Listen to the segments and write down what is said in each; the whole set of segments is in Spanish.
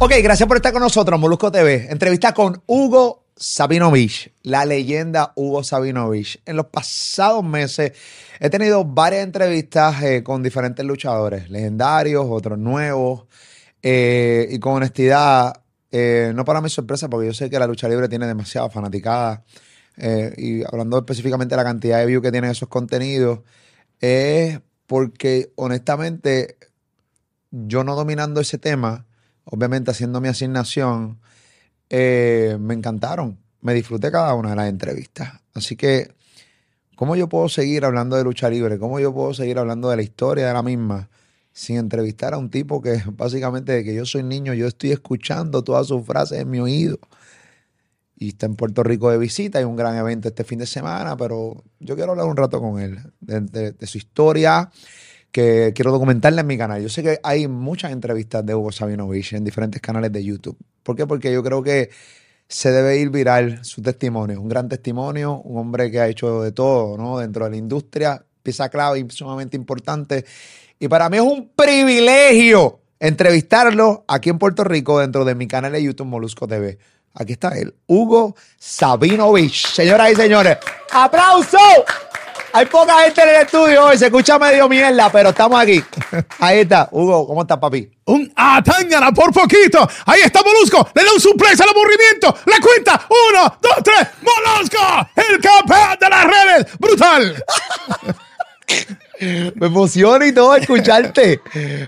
Ok, gracias por estar con nosotros, Molusco TV. Entrevista con Hugo Sabinovich, la leyenda Hugo Sabinovich. En los pasados meses he tenido varias entrevistas eh, con diferentes luchadores, legendarios, otros nuevos, eh, y con honestidad, eh, no para mi sorpresa, porque yo sé que la lucha libre tiene demasiada fanaticada, y hablando específicamente de la cantidad de views que tienen esos contenidos, es porque honestamente yo no dominando ese tema, obviamente haciendo mi asignación, eh, me encantaron. Me disfruté cada una de las entrevistas. Así que, ¿cómo yo puedo seguir hablando de lucha libre? ¿Cómo yo puedo seguir hablando de la historia de la misma sin entrevistar a un tipo que básicamente de que yo soy niño, yo estoy escuchando todas sus frases en mi oído? Y está en Puerto Rico de visita, hay un gran evento este fin de semana, pero yo quiero hablar un rato con él, de, su historia, que quiero documentarla en mi canal. Yo sé que hay muchas entrevistas de Hugo Sabinovich en diferentes canales de YouTube. ¿Por qué? Porque yo creo que se debe ir viral su testimonio. Un gran testimonio, un hombre que ha hecho de todo, ¿no? Dentro de la industria, pieza clave y sumamente importante. Y para mí es un privilegio entrevistarlo aquí en Puerto Rico dentro de mi canal de YouTube Molusco TV. Aquí está él, Hugo Sabinovich. Señoras y señores, ¡aplauso! Hay poca gente en el estudio hoy, se escucha medio mierda, pero estamos aquí. Ahí está. Hugo, ¿cómo estás, papi? Un Atángana por poquito. Ahí está Molusco. Le da un suplex al aburrimiento. La cuenta. Uno, dos, tres. Molusco. El campeón de las redes. Brutal. Me emociona y todo escucharte.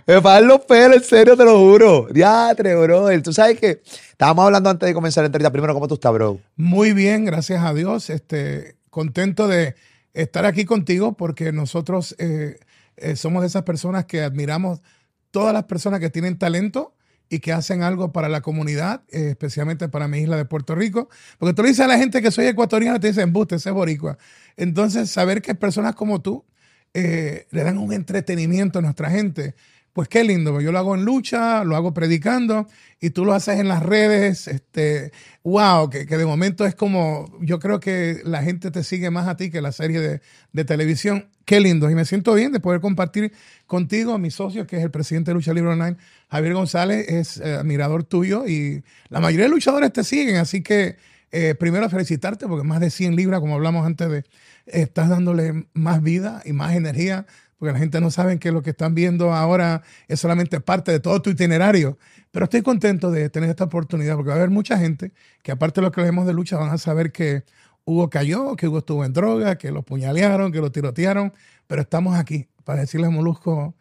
Me pagan los pelos, en serio, te lo juro. Diatre, brother. Tú sabes que estábamos hablando antes de comenzar la entrevista. Primero, ¿cómo tú estás, bro? Muy bien, gracias a Dios. Este, contento de estar aquí contigo porque nosotros eh, eh, somos de esas personas que admiramos todas las personas que tienen talento y que hacen algo para la comunidad, eh, especialmente para mi isla de Puerto Rico. Porque tú le dices a la gente que soy ecuatoriano te dicen, buste, ese es boricua. Entonces, saber que personas como tú le dan un entretenimiento a nuestra gente, pues qué lindo. Yo lo hago en lucha, lo hago predicando y tú lo haces en las redes. Este, wow, que, que de momento es como, yo creo que la gente te sigue más a ti que la serie de, de televisión. Qué lindo. Y me siento bien de poder compartir contigo, mi socio, que es el presidente de Lucha Libre Online, Javier González, es eh, admirador tuyo y la mayoría de luchadores te siguen. Así que eh, primero felicitarte porque más de 100 libras, como hablamos antes de, estás dándole más vida y más energía, porque la gente no sabe que lo que están viendo ahora es solamente parte de todo tu itinerario. Pero estoy contento de tener esta oportunidad, porque va a haber mucha gente que aparte de lo que leemos de lucha, van a saber que Hugo cayó, que Hugo estuvo en droga, que lo puñalearon, que lo tirotearon, pero estamos aquí para decirle a Molusco,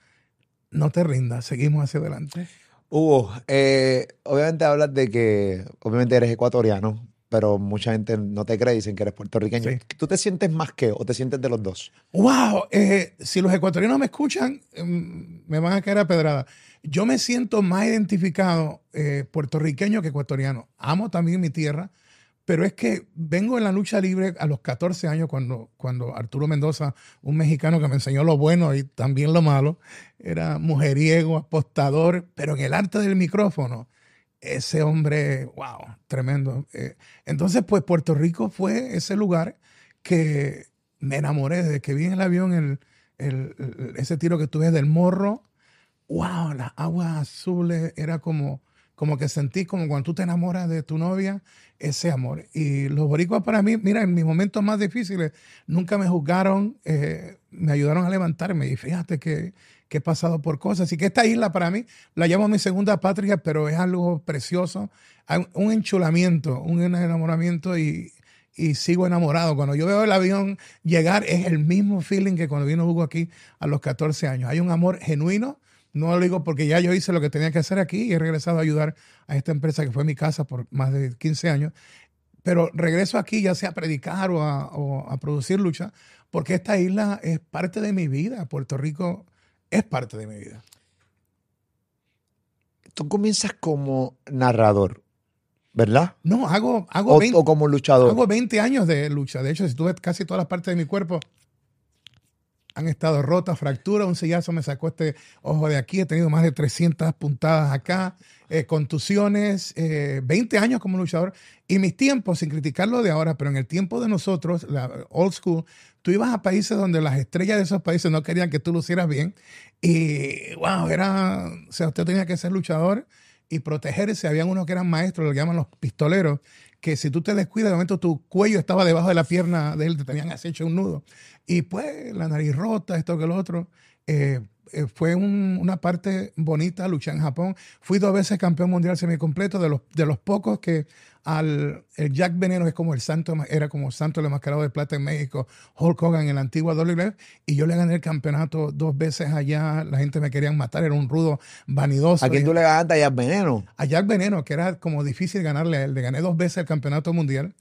no te rindas, seguimos hacia adelante. Hugo, eh, obviamente hablas de que, obviamente eres ecuatoriano, pero mucha gente no te cree, dicen que eres puertorriqueño. Sí. ¿Tú te sientes más que o te sientes de los dos? Wow, eh, si los ecuatorianos me escuchan, em, me van a caer a pedrada. Yo me siento más identificado eh, puertorriqueño que ecuatoriano. Amo también mi tierra, pero es que vengo en la lucha libre a los 14 años cuando, cuando Arturo Mendoza, un mexicano que me enseñó lo bueno y también lo malo, era mujeriego, apostador, pero en el arte del micrófono, ese hombre, wow, tremendo. Eh, entonces, pues Puerto Rico fue ese lugar que me enamoré desde que vi en el avión el, el- ese tiro que tuve del morro. Wow, las aguas azules era como, como que sentí como cuando tú te enamoras de tu novia, ese amor. Y los boricuas para mí, mira, en mis momentos más difíciles, nunca me juzgaron, eh, me ayudaron a levantarme. Y fíjate que, que he pasado por cosas. Así que esta isla para mí la llamo mi segunda patria, pero es algo precioso. Hay un enchulamiento, un enamoramiento y, y sigo enamorado. Cuando yo veo el avión llegar, es el mismo feeling que cuando vino Hugo aquí a los 14 años. Hay un amor genuino. No lo digo porque ya yo hice lo que tenía que hacer aquí y he regresado a ayudar a esta empresa que fue mi casa por más de 15 años. Pero regreso aquí ya sea a predicar o a, o a producir lucha, porque esta isla es parte de mi vida. Puerto Rico es parte de mi vida. Tú comienzas como narrador, ¿verdad? No, hago, hago, O, 20, o como luchador. hago 20 años de lucha. De hecho, si tú ves casi todas las partes de mi cuerpo han estado rotas, fracturas, un sillazo me sacó este ojo de aquí, he tenido más de 300 puntadas acá, eh, contusiones, eh, 20 años como luchador. Y mis tiempos, sin criticarlo de ahora, pero en el tiempo de nosotros, la old school, tú ibas a países donde las estrellas de esos países no querían que tú lucieras bien. Y, wow, era, o sea, usted tenía que ser luchador. y protegerse. Habían unos que eran maestros, lo llaman los pistoleros, que si tú te descuidas, de momento tu cuello estaba debajo de la pierna de él, te tenían así hecho un nudo. Y pues la nariz rota, esto que lo otro. Eh, eh, fue una parte bonita luchar en Japón. Fui dos veces campeón mundial semicompleto, de los, de los pocos que al el Jack Veneno es como el santo, era como santo el mascarado de plata en México, Hulk Hogan en la antigua WWF, y yo le gané el campeonato dos veces allá, la gente me quería matar, era un rudo vanidoso. ¿A quién tú le ganaste a Jack Veneno? A Jack Veneno, que era como difícil ganarle a él, le gané dos veces el campeonato mundial,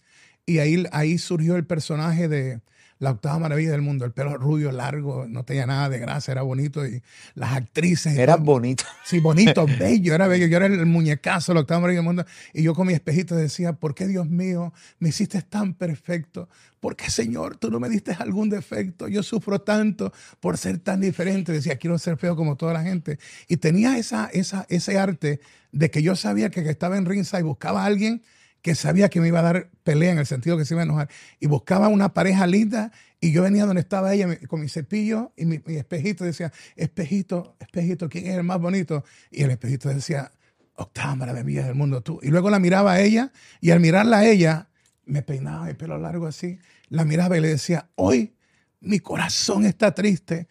y ahí, ahí surgió el personaje de la octava maravilla del mundo. El pelo rubio, largo, no tenía nada de grasa, era bonito. Y las actrices. Era bonito. Sí, bonito, bello, era bello. Yo era el muñecazo, la octava maravilla del mundo. Y yo con mi espejito decía, ¿por qué Dios mío me hiciste tan perfecto? ¿Por qué, Señor, tú no me diste algún defecto? Yo sufro tanto por ser tan diferente. Decía, quiero ser feo como toda la gente. Y tenía esa, esa, ese arte de que yo sabía que, que estaba en Rinsa y buscaba a alguien que sabía que me iba a dar pelea en el sentido que se iba a enojar. Y buscaba una pareja linda y yo venía donde estaba ella con mi cepillo y mi, espejito decía, espejito, espejito, ¿quién es el más bonito? Y el espejito decía, octava maravilla del mundo, tú. Y luego la miraba a ella y al mirarla a ella, me peinaba el pelo largo así, la miraba y le decía, hoy mi corazón está triste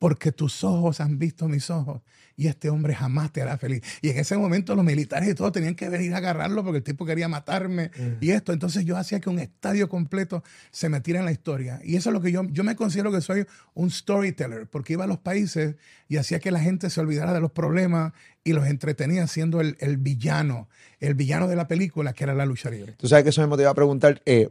porque tus ojos han visto mis ojos y este hombre jamás te hará feliz. Y en ese momento los militares y todos tenían que venir a agarrarlo porque el tipo quería matarme y esto. Entonces yo hacía que un estadio completo se metiera en la historia. Y eso es lo que yo, yo me considero que soy un storyteller porque iba a los países y hacía que la gente se olvidara de los problemas y los entretenía siendo el, villano, el villano de la película que era la lucha libre. Tú sabes que eso me motiva a preguntar, eh,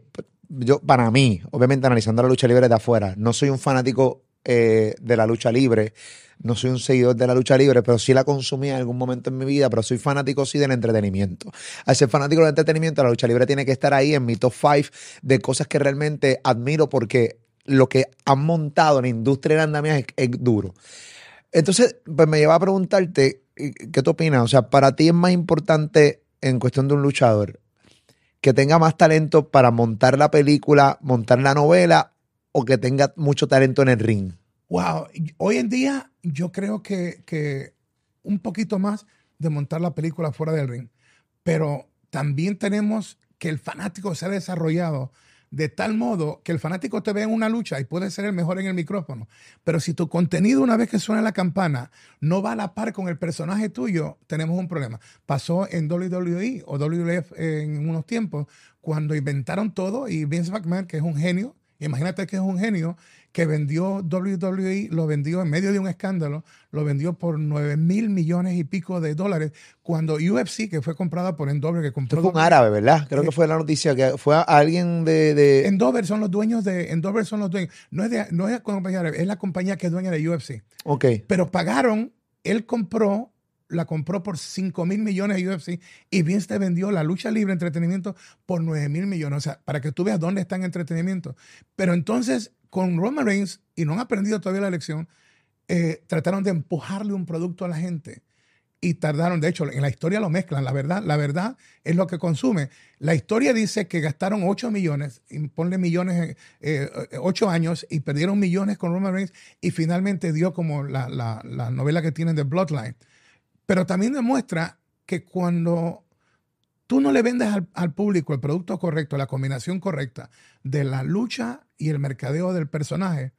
yo para mí, obviamente analizando la lucha libre de afuera, no soy un fanático eh, de la lucha libre. No soy un seguidor de la lucha libre, pero sí la consumí en algún momento en mi vida, pero soy fanático sí del entretenimiento. Al ser fanático del entretenimiento, la lucha libre tiene que estar ahí en mi top 5 de cosas que realmente admiro porque lo que han montado en la industria de andamiaje es, es duro. Entonces, pues me lleva a preguntarte, ¿qué tú opinas? O sea, para ti es más importante en cuestión de un luchador que tenga más talento para montar la película, montar la novela o que tenga mucho talento en el ring? Wow, hoy en día yo creo que, que un poquito más de montar la película fuera del ring, pero también tenemos que el fanático se ha desarrollado de tal modo que el fanático te ve en una lucha y puede ser el mejor en el micrófono, pero si tu contenido una vez que suena la campana no va a la par con el personaje tuyo, tenemos un problema. Pasó en WWE o WWF en unos tiempos cuando inventaron todo y Vince McMahon, que es un genio, Imagínate que es un genio que vendió WWE, lo vendió en medio de un escándalo, lo vendió por 9 mil millones y pico de dólares, cuando UFC, que fue comprada por Endover, que compró... fue un árabe, ¿verdad? Creo que fue la noticia, que fue alguien de, de... Endover son los dueños de... Endover son los dueños. No es, de, no es la compañía árabe, es la compañía que es dueña de UFC. Ok. Pero pagaron, él compró la compró por 5 mil millones de UFC y Vince te vendió la lucha libre entretenimiento por 9 mil millones. O sea, para que tú veas dónde está en entretenimiento. Pero entonces, con Roman Reigns, y no han aprendido todavía la lección, eh, trataron de empujarle un producto a la gente. Y tardaron, de hecho, en la historia lo mezclan. La verdad, la verdad es lo que consume. La historia dice que gastaron 8 millones, ponle millones, eh, 8 años, y perdieron millones con Roman Reigns, y finalmente dio como la, la novela que tienen de Bloodline pero también demuestra que cuando tú no le vendes al, público el producto correcto, la combinación correcta de la lucha y el mercadeo del personaje,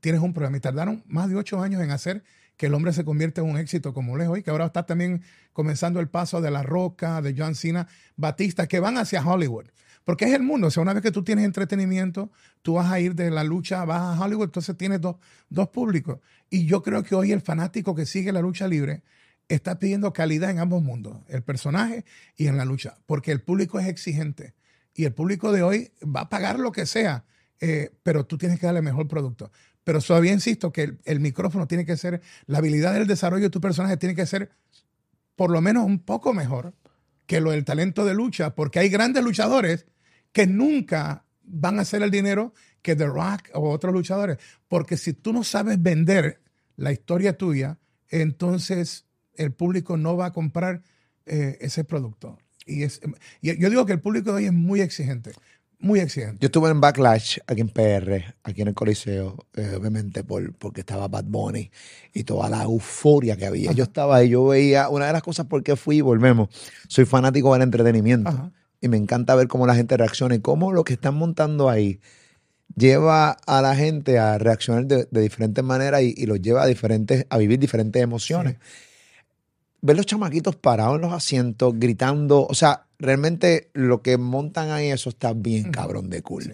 tienes un problema. Y tardaron más de ocho años en hacer que el hombre se convierta en un éxito como es hoy, que ahora está también comenzando el paso de La Roca, de John Cena, Batista, que van hacia Hollywood. Porque es el mundo. O sea, una vez que tú tienes entretenimiento, tú vas a ir de la lucha, vas a Hollywood, entonces tienes dos, dos públicos. Y yo creo que hoy el fanático que sigue la lucha libre está pidiendo calidad en ambos mundos, el personaje y en la lucha, porque el público es exigente y el público de hoy va a pagar lo que sea, eh, pero tú tienes que darle mejor producto. Pero todavía insisto que el, micrófono tiene que ser, la habilidad del desarrollo de tu personaje tiene que ser por lo menos un poco mejor que lo del talento de lucha, porque hay grandes luchadores que nunca van a hacer el dinero que The Rock o otros luchadores, porque si tú no sabes vender la historia tuya, entonces el público no va a comprar eh, ese producto. Y, es, yo digo que el público de hoy es muy exigente. muy exigente. Yo estuve en Backlash, aquí en PR, aquí en el Coliseo, eh, obviamente por, porque estaba Bad Bunny y toda la euforia que había. Yo estaba ahí, yo veía, una de las cosas por qué fui, volvemos, soy fanático del entretenimiento Ajá. y me encanta ver cómo la gente reacciona y cómo lo que están montando ahí lleva a la gente a reaccionar de, de diferentes maneras y, y los lleva a, diferentes, a vivir diferentes emociones. Ver los chamaquitos parados en los asientos, gritando, o sea, realmente lo que montan ahí, eso está bien cabrón de cool. Sí.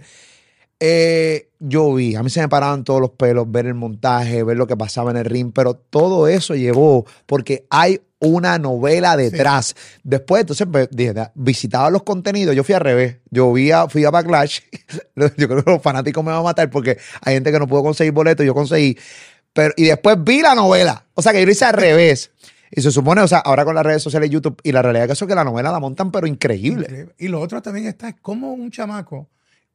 Eh, yo vi, a mí se me paraban todos los pelos, ver el montaje, ver lo que pasaba en el ring, pero todo eso llevó porque hay una novela detrás. Después, entonces, pues, dije, visitaba los contenidos, yo fui al revés, yo vi a, fui a Backlash, yo creo que los fanáticos me van a matar porque hay gente que no pudo conseguir boletos, yo conseguí, pero, y después vi la novela, o sea que yo lo hice al revés. Y se supone, o sea, ahora con las redes sociales y YouTube, y la realidad es que eso que la novela la montan, pero increíble. Increíble. Y lo otro también está es como un chamaco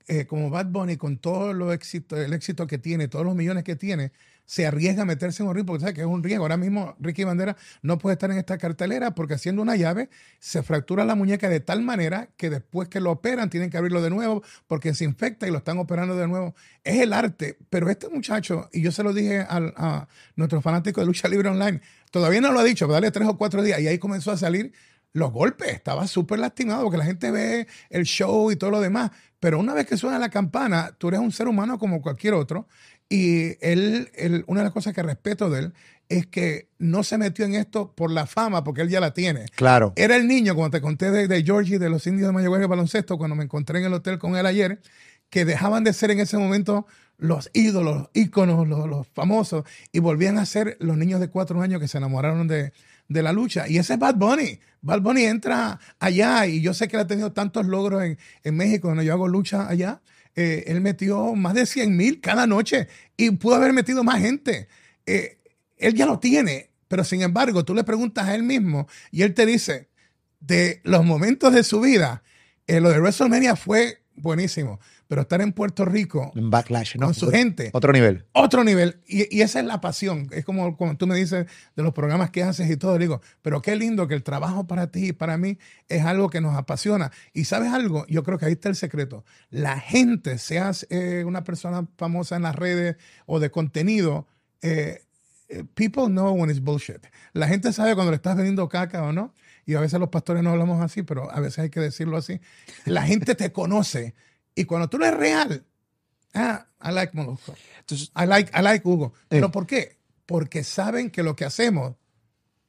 eh, como Bad Bunny, con todo lo éxito, el éxito que tiene, todos los millones que tiene, se arriesga a meterse en un ring porque sabe que es un riesgo. Ahora mismo Ricky Bandera no puede estar en esta cartelera porque haciendo una llave se fractura la muñeca de tal manera que después que lo operan tienen que abrirlo de nuevo porque se infecta y lo están operando de nuevo. Es el arte, pero este muchacho, y yo se lo dije a nuestro fanático de lucha libre online, todavía no lo ha dicho, pero dale tres o cuatro días y ahí comenzó a salir los golpes. Estaba súper lastimado porque la gente ve el show y todo lo demás. Pero una vez que suena la campana, tú eres un ser humano como cualquier otro. Y él, él- una de las cosas que respeto de él es que no se metió en esto por la fama, porque él ya la tiene. Claro. Era el niño, cuando te conté de, de Georgie, de los indios de Mayagüez de baloncesto, cuando me encontré en el hotel con él ayer, que dejaban de ser en ese momento los ídolos, los íconos, los, los famosos, y volvían a ser los niños de cuatro años que se enamoraron de, de la lucha. Y ese es Bad Bunny. Bad Bunny entra allá, y yo sé que él ha tenido tantos logros en, en México, cuando yo hago lucha allá. Eh, él metió más de 100 mil cada noche y pudo haber metido más gente. Eh, él ya lo tiene, pero sin embargo, tú le preguntas a él mismo y él te dice, de los momentos de su vida, eh, lo de WrestleMania fue buenísimo, pero estar en Puerto Rico En Backlash, ¿no? con su gente, Otro nivel. otro nivel. Y, y esa es la pasión. Es como cuando tú me dices de los programas que haces y todo. Digo, pero qué lindo que el trabajo para ti y para mí es algo que nos apasiona. Y sabes algo, yo creo que ahí está el secreto. La gente, seas eh, una persona famosa en las redes o de contenido, eh, eh, people know when it's bullshit. La gente sabe cuando le estás vendiendo caca o no. Y a veces los pastores no hablamos así, pero a veces hay que decirlo así. La gente te conoce. Y cuando tú eres real, ah, I like Molusco. Entonces, I like, I like Hugo. ¿Pero Eh. por qué? Porque saben que lo que hacemos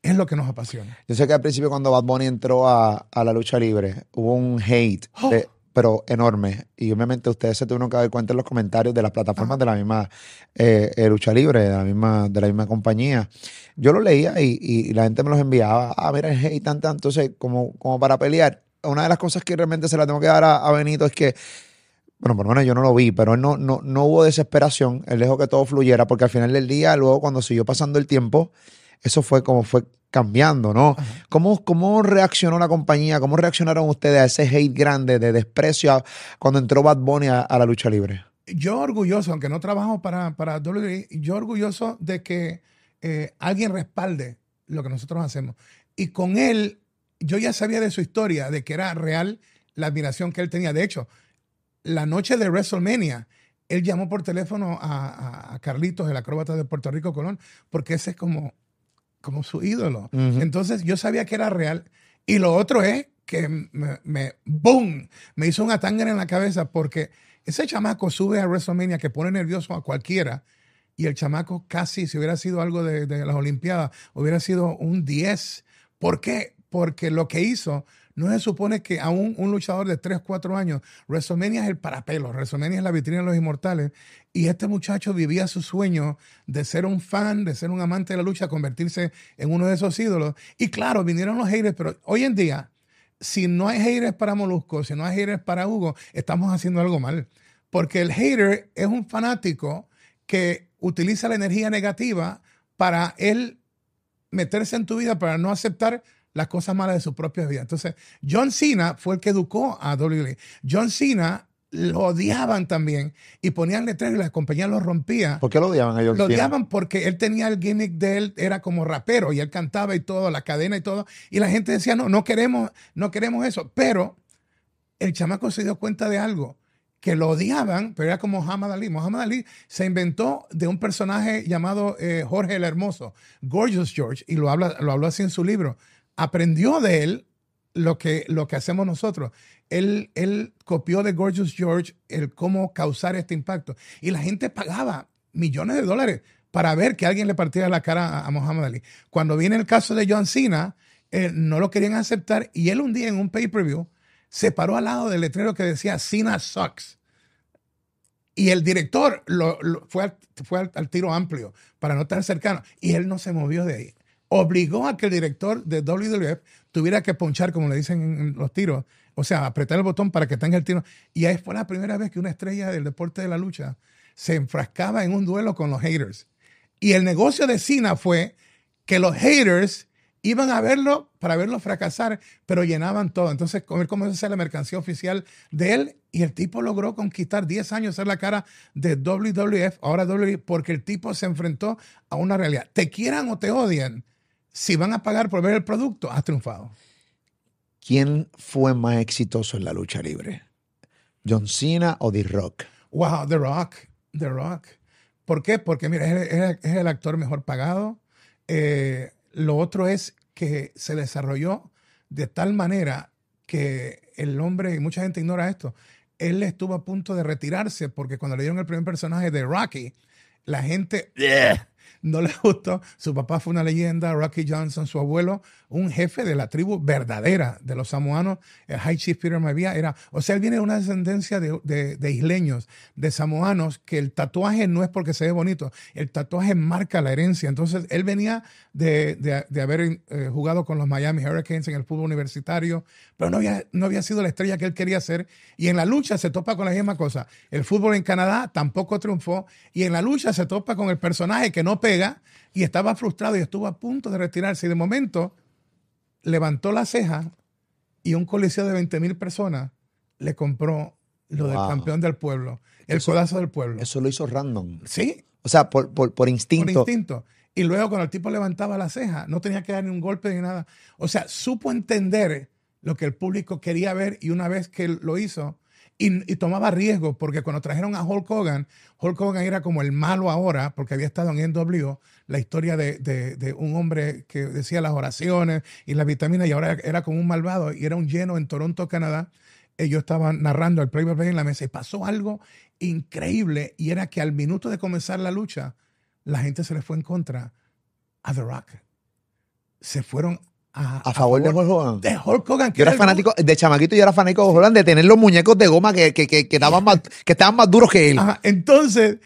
es lo que nos apasiona. Yo sé que al principio cuando Bad Bunny entró a, a la lucha libre, hubo un hate, Oh. de- pero enorme. Y obviamente ustedes se tuvieron que dar cuenta en los comentarios de las plataformas de la misma eh, eh, lucha libre, de la misma, de la misma compañía. Yo lo leía y, y la gente me los enviaba. Ah, mira el hate, tan, tan. Entonces, como, como para pelear. Una de las cosas que realmente se la tengo que dar a, a Benito es que bueno, por lo menos yo no lo vi, pero él no, no, no hubo desesperación, él dejó que todo fluyera, porque al final del día, luego cuando siguió pasando el tiempo, eso fue como fue cambiando, ¿no? ¿Cómo, ¿Cómo reaccionó la compañía? ¿Cómo reaccionaron ustedes a ese hate grande de desprecio a- cuando entró Bad Bunny a, a la lucha libre? Yo orgulloso, aunque no trabajo para, para WWE, yo orgulloso de que eh, alguien respalde lo que nosotros hacemos. Y con él, yo ya sabía de su historia, de que era real la admiración que él tenía. De hecho, la noche de WrestleMania, él llamó por teléfono a, Carlitos, el acróbata de Puerto Rico Colón, porque ese es como, como su ídolo. Entonces yo sabía que era real. Y lo otro es que me, me ¡boom! Me hizo una tangana en la cabeza porque ese chamaco sube a WrestleMania que pone nervioso a cualquiera. Y el chamaco casi, si hubiera sido algo de, de las Olimpiadas, hubiera sido un 10. ¿Por qué? Porque lo que hizo, no se supone que a un, luchador de 3, 4 años, WrestleMania es el parapelo, WrestleMania es la vitrina de los inmortales. Y este muchacho vivía su sueño de ser un fan, de ser un amante de la lucha, convertirse en uno de esos ídolos. Y claro, vinieron los haters, pero hoy en día, si no hay haters para Molusco, si no hay haters para Hugo, estamos haciendo algo mal. Porque el hater es un fanático que utiliza la energía negativa para él meterse en tu vida, para no aceptar las cosas malas de su propia vida. Entonces, John Cena fue el que educó a WWE. John Cena lo odiaban también y ponían letreros y la compañía los rompía. ¿Por qué lo odiaban a John Lo Cena? odiaban porque él tenía el gimmick de él, era como rapero y él cantaba y todo, la cadena y todo. Y la gente decía, no, no queremos, no queremos eso. Pero el chamaco se dio cuenta de algo. que lo odiaban, pero era como Muhammad Ali. Muhammad Ali se inventó de un personaje llamado eh, Jorge el Hermoso, Gorgeous George, y lo, habla, lo habló así en su libro. Aprendió de él lo que, lo que hacemos nosotros. Él, él copió de Gorgeous George el cómo causar este impacto. Y la gente pagaba millones de dólares para ver que alguien le partiera la cara a, Muhammad Ali. Cuando viene el caso de John Cena, eh, no lo querían aceptar y él un día en un pay-per-view se paró al lado del letrero que decía Cena sucks. Y el director fue, al, fue al, tiro amplio para no estar cercano. Y él no se movió de ahí. Obligó a que el director de WWF tuviera que ponchar, como le dicen en los tiros, o sea, apretar el botón para que tenga el tiro. Y ahí fue la primera vez que una estrella del deporte de la lucha se enfrascaba en un duelo con los haters. Y el negocio de Cena fue que los haters iban a verlo para verlo fracasar, pero llenaban todo. Entonces, él comenzó a ser la mercancía oficial de él y el tipo logró conquistar 10 años, ser la cara de WWF, ahora WWE, porque el tipo se enfrentó a una realidad. Te quieran o te odian, si van a pagar por ver el producto, has triunfado. ¿Quién fue más exitoso en la lucha libre? ¿John Cena o The Rock? Wow, The Rock, The Rock. ¿Por qué? Porque, mira, es, el actor mejor pagado. Eh, lo otro es que se desarrolló de tal manera que el hombre, y mucha gente ignora esto, él estuvo a punto de retirarse porque cuando le dieron el primer personaje de Rocky, la gente no le gustó. Su papá fue una leyenda, Rocky Johnson, su abuelo, un jefe de la tribu verdadera de los samoanos, el High Chief Peter Mavia, era, o sea, él viene de una descendencia de, de, isleños, de samoanos, que el tatuaje no es porque se ve bonito, el tatuaje marca la herencia. Entonces, él venía de, de haber eh, jugado con los Miami Hurricanes en el fútbol universitario, pero no había, no había sido la estrella que él quería ser. Y en la lucha se topa con la misma cosa. El fútbol en Canadá tampoco triunfó, y en la lucha se topa con el personaje que no y estaba frustrado y estuvo a punto de retirarse. Y de momento levantó la ceja y un coliseo de 20 mil personas le compró lo del campeón del pueblo, el codazo del pueblo. Eso lo hizo random. Sí. O sea, por, por, instinto. Por instinto. Y luego cuando el tipo levantaba la ceja, no tenía que dar ni un golpe ni nada. O sea, supo entender lo que el público quería ver y una vez que lo hizo, y, tomaba riesgos, porque cuando trajeron a Hulk Hogan, Hulk Hogan era como el malo ahora, porque había estado en NWO, la historia de, un hombre que decía las oraciones y las vitaminas, y ahora era como un malvado, y era un lleno en Toronto, Canadá. Ellos estaban narrando el play play en la mesa y pasó algo increíble, y era que al minuto de comenzar la lucha, la gente se le fue en contra a The Rock. Se fueron a, favor, de Hulk Hogan. De Hulk Hogan. Yo era fanático, de chamaquito yo era fanático de Hulk Hogan, de tener los muñecos de goma que, que, que, estaban, más, que estaban más duros que él. Entonces,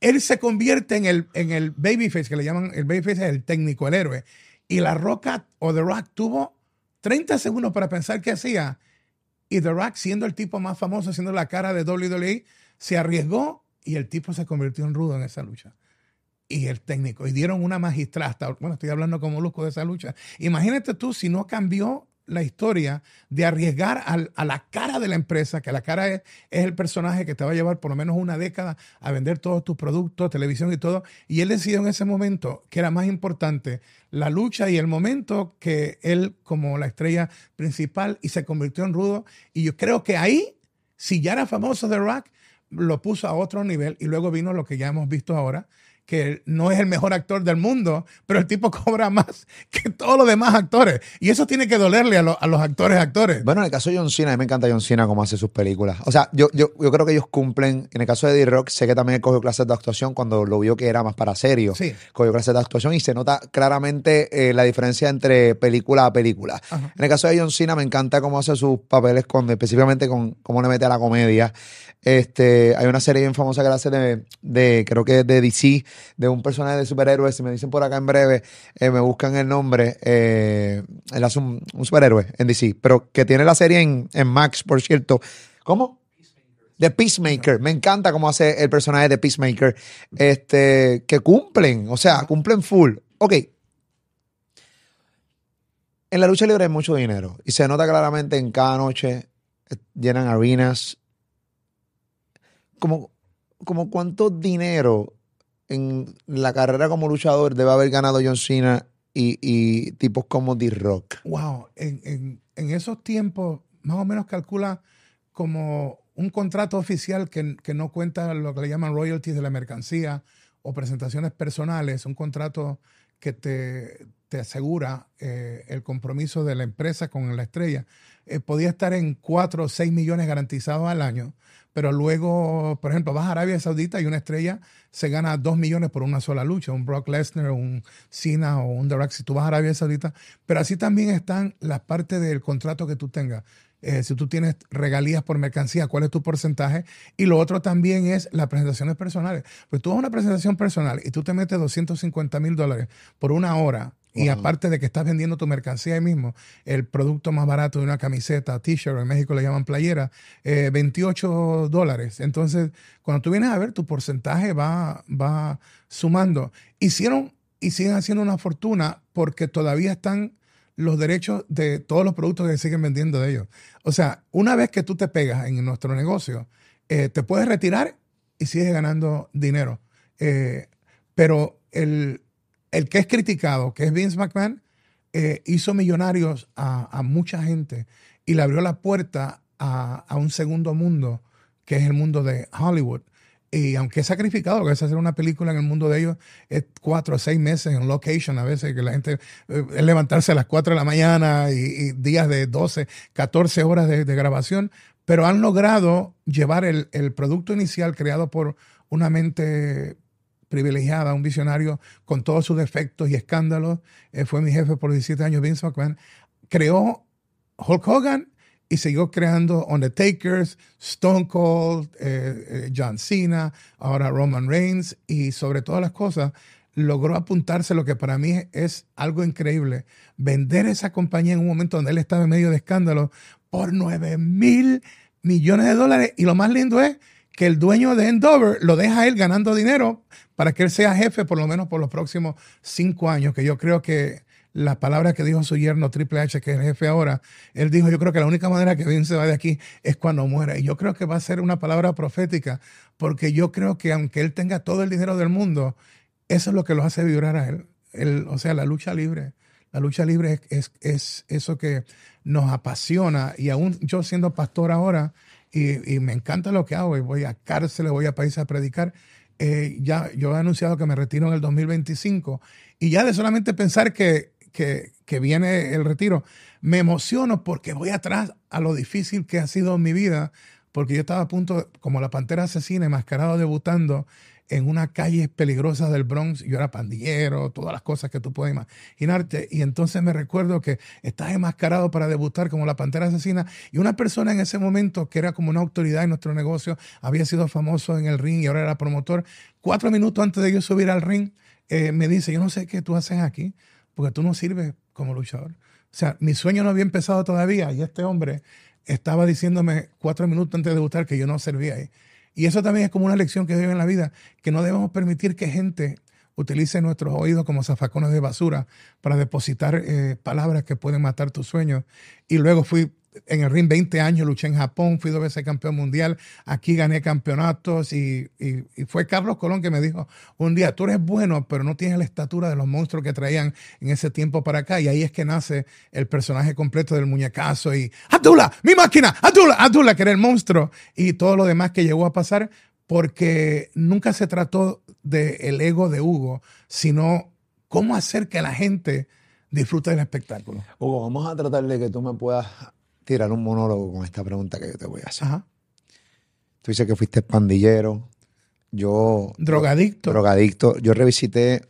él se convierte en el, en el babyface, que le llaman, el babyface es el técnico, el héroe. Y La Roca o The Rock tuvo 30 segundos para pensar qué hacía. Y The Rock, siendo el tipo más famoso, siendo la cara de WWE, se arriesgó y el tipo se convirtió en rudo en esa lucha y el técnico. Y dieron una magistrada. Bueno, estoy hablando como Luzco de esa lucha. Imagínate tú si no cambió la historia de arriesgar a la cara de la empresa, que la cara es, es, el personaje que te va a llevar por lo menos una década a vender todos tus productos, televisión y todo. Y él decidió en ese momento que era más importante la lucha y el momento que él como la estrella principal y se convirtió en rudo. Y yo creo que ahí, si ya era famoso de rock, lo puso a otro nivel y luego vino lo que ya hemos visto ahora, que no es el mejor actor del mundo, pero el tipo cobra más que todos los demás actores. Y eso tiene que dolerle a, los actores actores. Bueno, en el caso de John Cena, a mí me encanta John Cena cómo hace sus películas. O sea, yo, yo, yo creo que ellos cumplen. En el caso de D-Rock, sé que también cogió clases de actuación cuando lo vio que era más para serio. Sí. Cogió clases de actuación y se nota claramente eh, la diferencia entre película a película. En el caso de John Cena, me encanta cómo hace sus papeles, con, específicamente con cómo le mete a la comedia. Este, hay una serie bien famosa que hace de, de creo que es de DC, de un personaje de superhéroe. Si me dicen por acá en breve, eh, me buscan el nombre. Eh, él hace un, superhéroe en DC, pero que tiene la serie en, en Max, por cierto. ¿Cómo? The Peacemaker. Me encanta cómo hace el personaje de Peacemaker. Este, que cumplen, o sea, cumplen full. Ok. En la lucha libre hay mucho dinero y se nota claramente en cada noche eh, llenan arenas. Como, como cuánto dinero en la carrera como luchador debe haber ganado John Cena y, tipos como D-Rock? Wow, en, esos tiempos, más o menos calcula como un contrato oficial que, que, no cuenta lo que le llaman royalties de la mercancía o presentaciones personales, un contrato que te, te asegura eh, el compromiso de la empresa con la estrella, eh, podía estar en 4 o 6 millones garantizados al año, pero luego, por ejemplo, vas a Arabia Saudita y una estrella se gana 2 millones por una sola lucha, un Brock Lesnar, un Cena o un The si tú vas a Arabia Saudita, pero así también están las partes del contrato que tú tengas. Eh, si tú tienes regalías por mercancía, cuál es tu porcentaje. Y lo otro también es las presentaciones personales. Pues tú vas a una presentación personal y tú te metes 250 mil dólares por una hora. Y aparte de que estás vendiendo tu mercancía ahí mismo, el producto más barato de una camiseta, t-shirt, en México le llaman playera, 28 eh, dólares. Entonces, cuando tú vienes a ver, tu porcentaje va, va sumando. Hicieron y siguen haciendo una fortuna porque todavía están los derechos de todos los productos que siguen vendiendo de ellos. O sea, una vez que tú te pegas en nuestro negocio, eh, te puedes retirar y sigues ganando dinero. Eh, pero el, que es criticado, que es Vince McMahon, eh, hizo millonarios a, mucha gente y le abrió la puerta a, a un segundo mundo, que es el mundo de Hollywood. Y aunque es sacrificado, que es hacer una película en el mundo de ellos, es cuatro o seis meses en location a veces, que la gente eh, es levantarse a las cuatro de la mañana y, días de 12, 14 horas de, grabación, pero han logrado llevar el, producto inicial creado por una mente privilegiada, un visionario con todos sus defectos y escándalos. Eh, fue mi jefe por 17 años, Vince McMahon. Creó Hulk Hogan y siguió creando Undertakers, Stone Cold, eh, eh, John Cena, ahora Roman Reigns y sobre todas las cosas logró apuntarse lo que para mí es algo increíble, vender esa compañía en un momento donde él estaba en medio de escándalo por 9 mil millones de dólares y lo más lindo es que el dueño de Endover lo deja él ganando dinero para que él sea jefe por lo menos por los próximos cinco años, que yo creo que las palabras que dijo su yerno Triple H, que es el jefe ahora, él dijo, yo creo que la única manera que Vince va de aquí es cuando muera. Y yo creo que va a ser una palabra profética, porque yo creo que aunque él tenga todo el dinero del mundo, eso es lo que lo hace vibrar a él. o sea, la lucha libre. La lucha libre es, es, eso que nos apasiona. Y aún yo siendo pastor ahora, y, me encanta lo que hago, y voy a cárceles, voy a países a predicar, eh, ya yo he anunciado que me retiro en el 2025. Y ya de solamente pensar que que, viene el retiro, me emociono porque voy atrás a lo difícil que ha sido mi vida, porque yo estaba a punto, como la pantera asesina, enmascarado debutando en una calle peligrosa del Bronx. Yo era pandillero, todas las cosas que tú puedes imaginarte. Y entonces me recuerdo que estaba enmascarado para debutar como la pantera asesina. Y una persona en ese momento que era como una autoridad en nuestro negocio, había sido famoso en el ring y ahora era promotor. Cuatro minutos antes de yo subir al ring, eh, me dice: Yo no sé qué tú haces aquí porque tú no sirves como luchador. O sea, mi sueño no había empezado todavía y este hombre estaba diciéndome cuatro minutos antes de debutar que yo no servía ahí. Y eso también es como una lección que doy en la vida, que no debemos permitir que gente utilice nuestros oídos como zafacones de basura para depositar eh, palabras que pueden matar tus sueños. Y luego fui en el ring 20 años, luché en Japón, fui dos veces campeón mundial, aquí gané campeonatos y, fue Carlos Colón que me dijo un día, tú eres bueno, pero no tienes la estatura de los monstruos que traían en ese tiempo para acá. Y ahí es que nace el personaje completo del muñecazo y Abdullah, mi máquina, Abdullah, Abdullah, que era el monstruo y todo lo demás que llegó a pasar porque nunca se trató del ego de Hugo, sino cómo hacer que la gente disfrute del espectáculo. Hugo, vamos a tratar de que tú me puedas tirar un monólogo con esta pregunta que yo te voy a hacer. Tú dices que fuiste pandillero. Yo. Drogadicto. Drogadicto. Yo revisité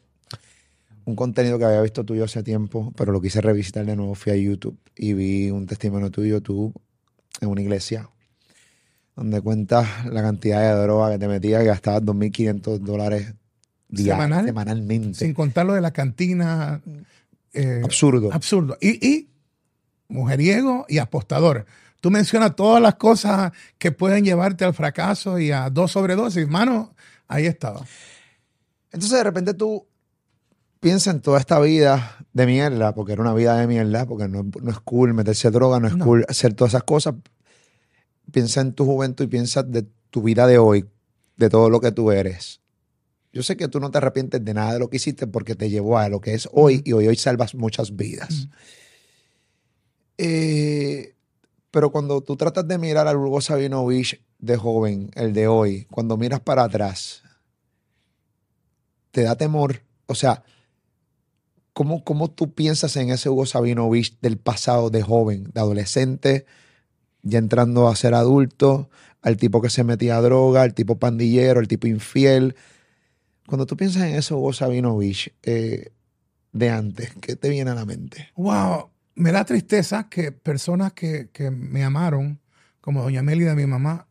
un contenido que había visto tuyo hace tiempo, pero lo quise revisitar de nuevo. Fui a YouTube y vi un testimonio tuyo tú en una iglesia donde cuentas la cantidad de droga que te metías, que gastabas 2.500 dólares semanalmente. Sin contar lo de la cantina. Eh, absurdo. Absurdo. Y, y mujeriego y apostador. Tú mencionas todas las cosas que pueden llevarte al fracaso y a dos sobredosis. Mano, ahí estaba. Entonces de repente tú piensas en toda esta vida de mierda, porque era una vida de mierda, porque no, es cool meterse droga, no es cool hacer todas esas cosas. Piensa en tu juventud y piensa de tu vida de hoy, de todo lo que tú eres. Yo sé que tú no te arrepientes de nada de lo que hiciste porque te llevó a lo que es hoy y hoy, hoy salvas muchas vidas. Eh, Pero cuando tú tratas de mirar al Hugo Sabinovich de joven, el de hoy, cuando miras para atrás, te da temor. O sea, ¿cómo, cómo tú piensas en ese Hugo Sabinovich del pasado de joven, de adolescente, ya entrando a ser adulto, al tipo que se metía a droga, al tipo pandillero, al tipo infiel? Cuando tú piensas en ese Hugo Sabinovich eh, de antes, ¿qué te viene a la mente? Wow, me da tristeza que personas que, que me amaron, como doña Mélida, mi mamá,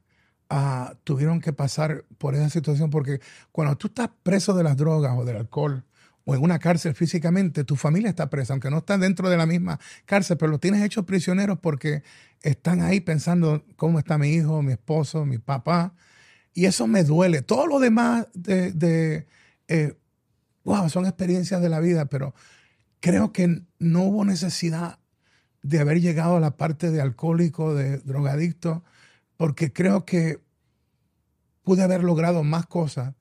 ah, tuvieron que pasar por esa situación, porque cuando tú estás preso de las drogas o del alcohol, o en una cárcel físicamente, tu familia está presa, aunque no están dentro de la misma cárcel, pero los tienes hechos prisioneros porque están ahí pensando cómo está mi hijo, mi esposo, mi papá. Y eso me duele. Todo lo demás de, de eh, wow, son experiencias de la vida, pero creo que no hubo necesidad de haber llegado a la parte de alcohólico, de drogadicto, porque creo que pude haber logrado más cosas,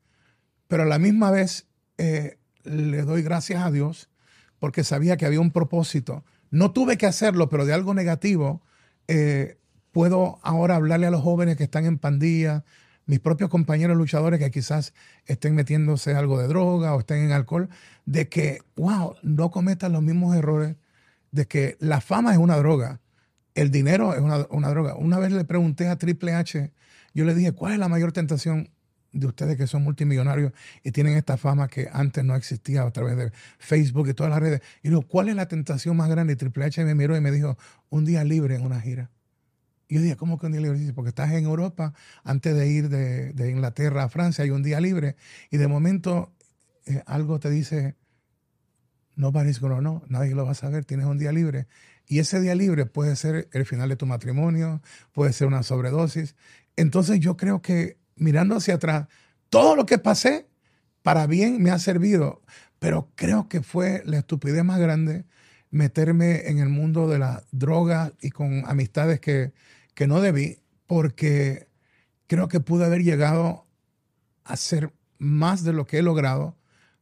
pero a la misma vez eh, le doy gracias a Dios porque sabía que había un propósito. No tuve que hacerlo, pero de algo negativo eh, puedo ahora hablarle a los jóvenes que están en pandilla, mis propios compañeros luchadores que quizás estén metiéndose algo de droga o estén en alcohol, de que, wow, no cometan los mismos errores, de que la fama es una droga, el dinero es una, una droga. Una vez le pregunté a Triple H, yo le dije, ¿cuál es la mayor tentación de ustedes que son multimillonarios y tienen esta fama que antes no existía a través de Facebook y todas las redes? Y digo, ¿cuál es la tentación más grande? Y Triple H me miró y me dijo, un día libre en una gira. Y yo dije, ¿cómo que un día libre? Porque estás en Europa, antes de ir de, de Inglaterra a Francia, hay un día libre. Y de momento eh, algo te dice, no nobody's gonna no, nadie lo va a saber, tienes un día libre. Y ese día libre puede ser el final de tu matrimonio, puede ser una sobredosis. Entonces yo creo que mirando hacia atrás, todo lo que pasé para bien me ha servido, pero creo que fue la estupidez más grande meterme en el mundo de la droga y con amistades que, que no debí, porque creo que pude haber llegado a ser más de lo que he logrado,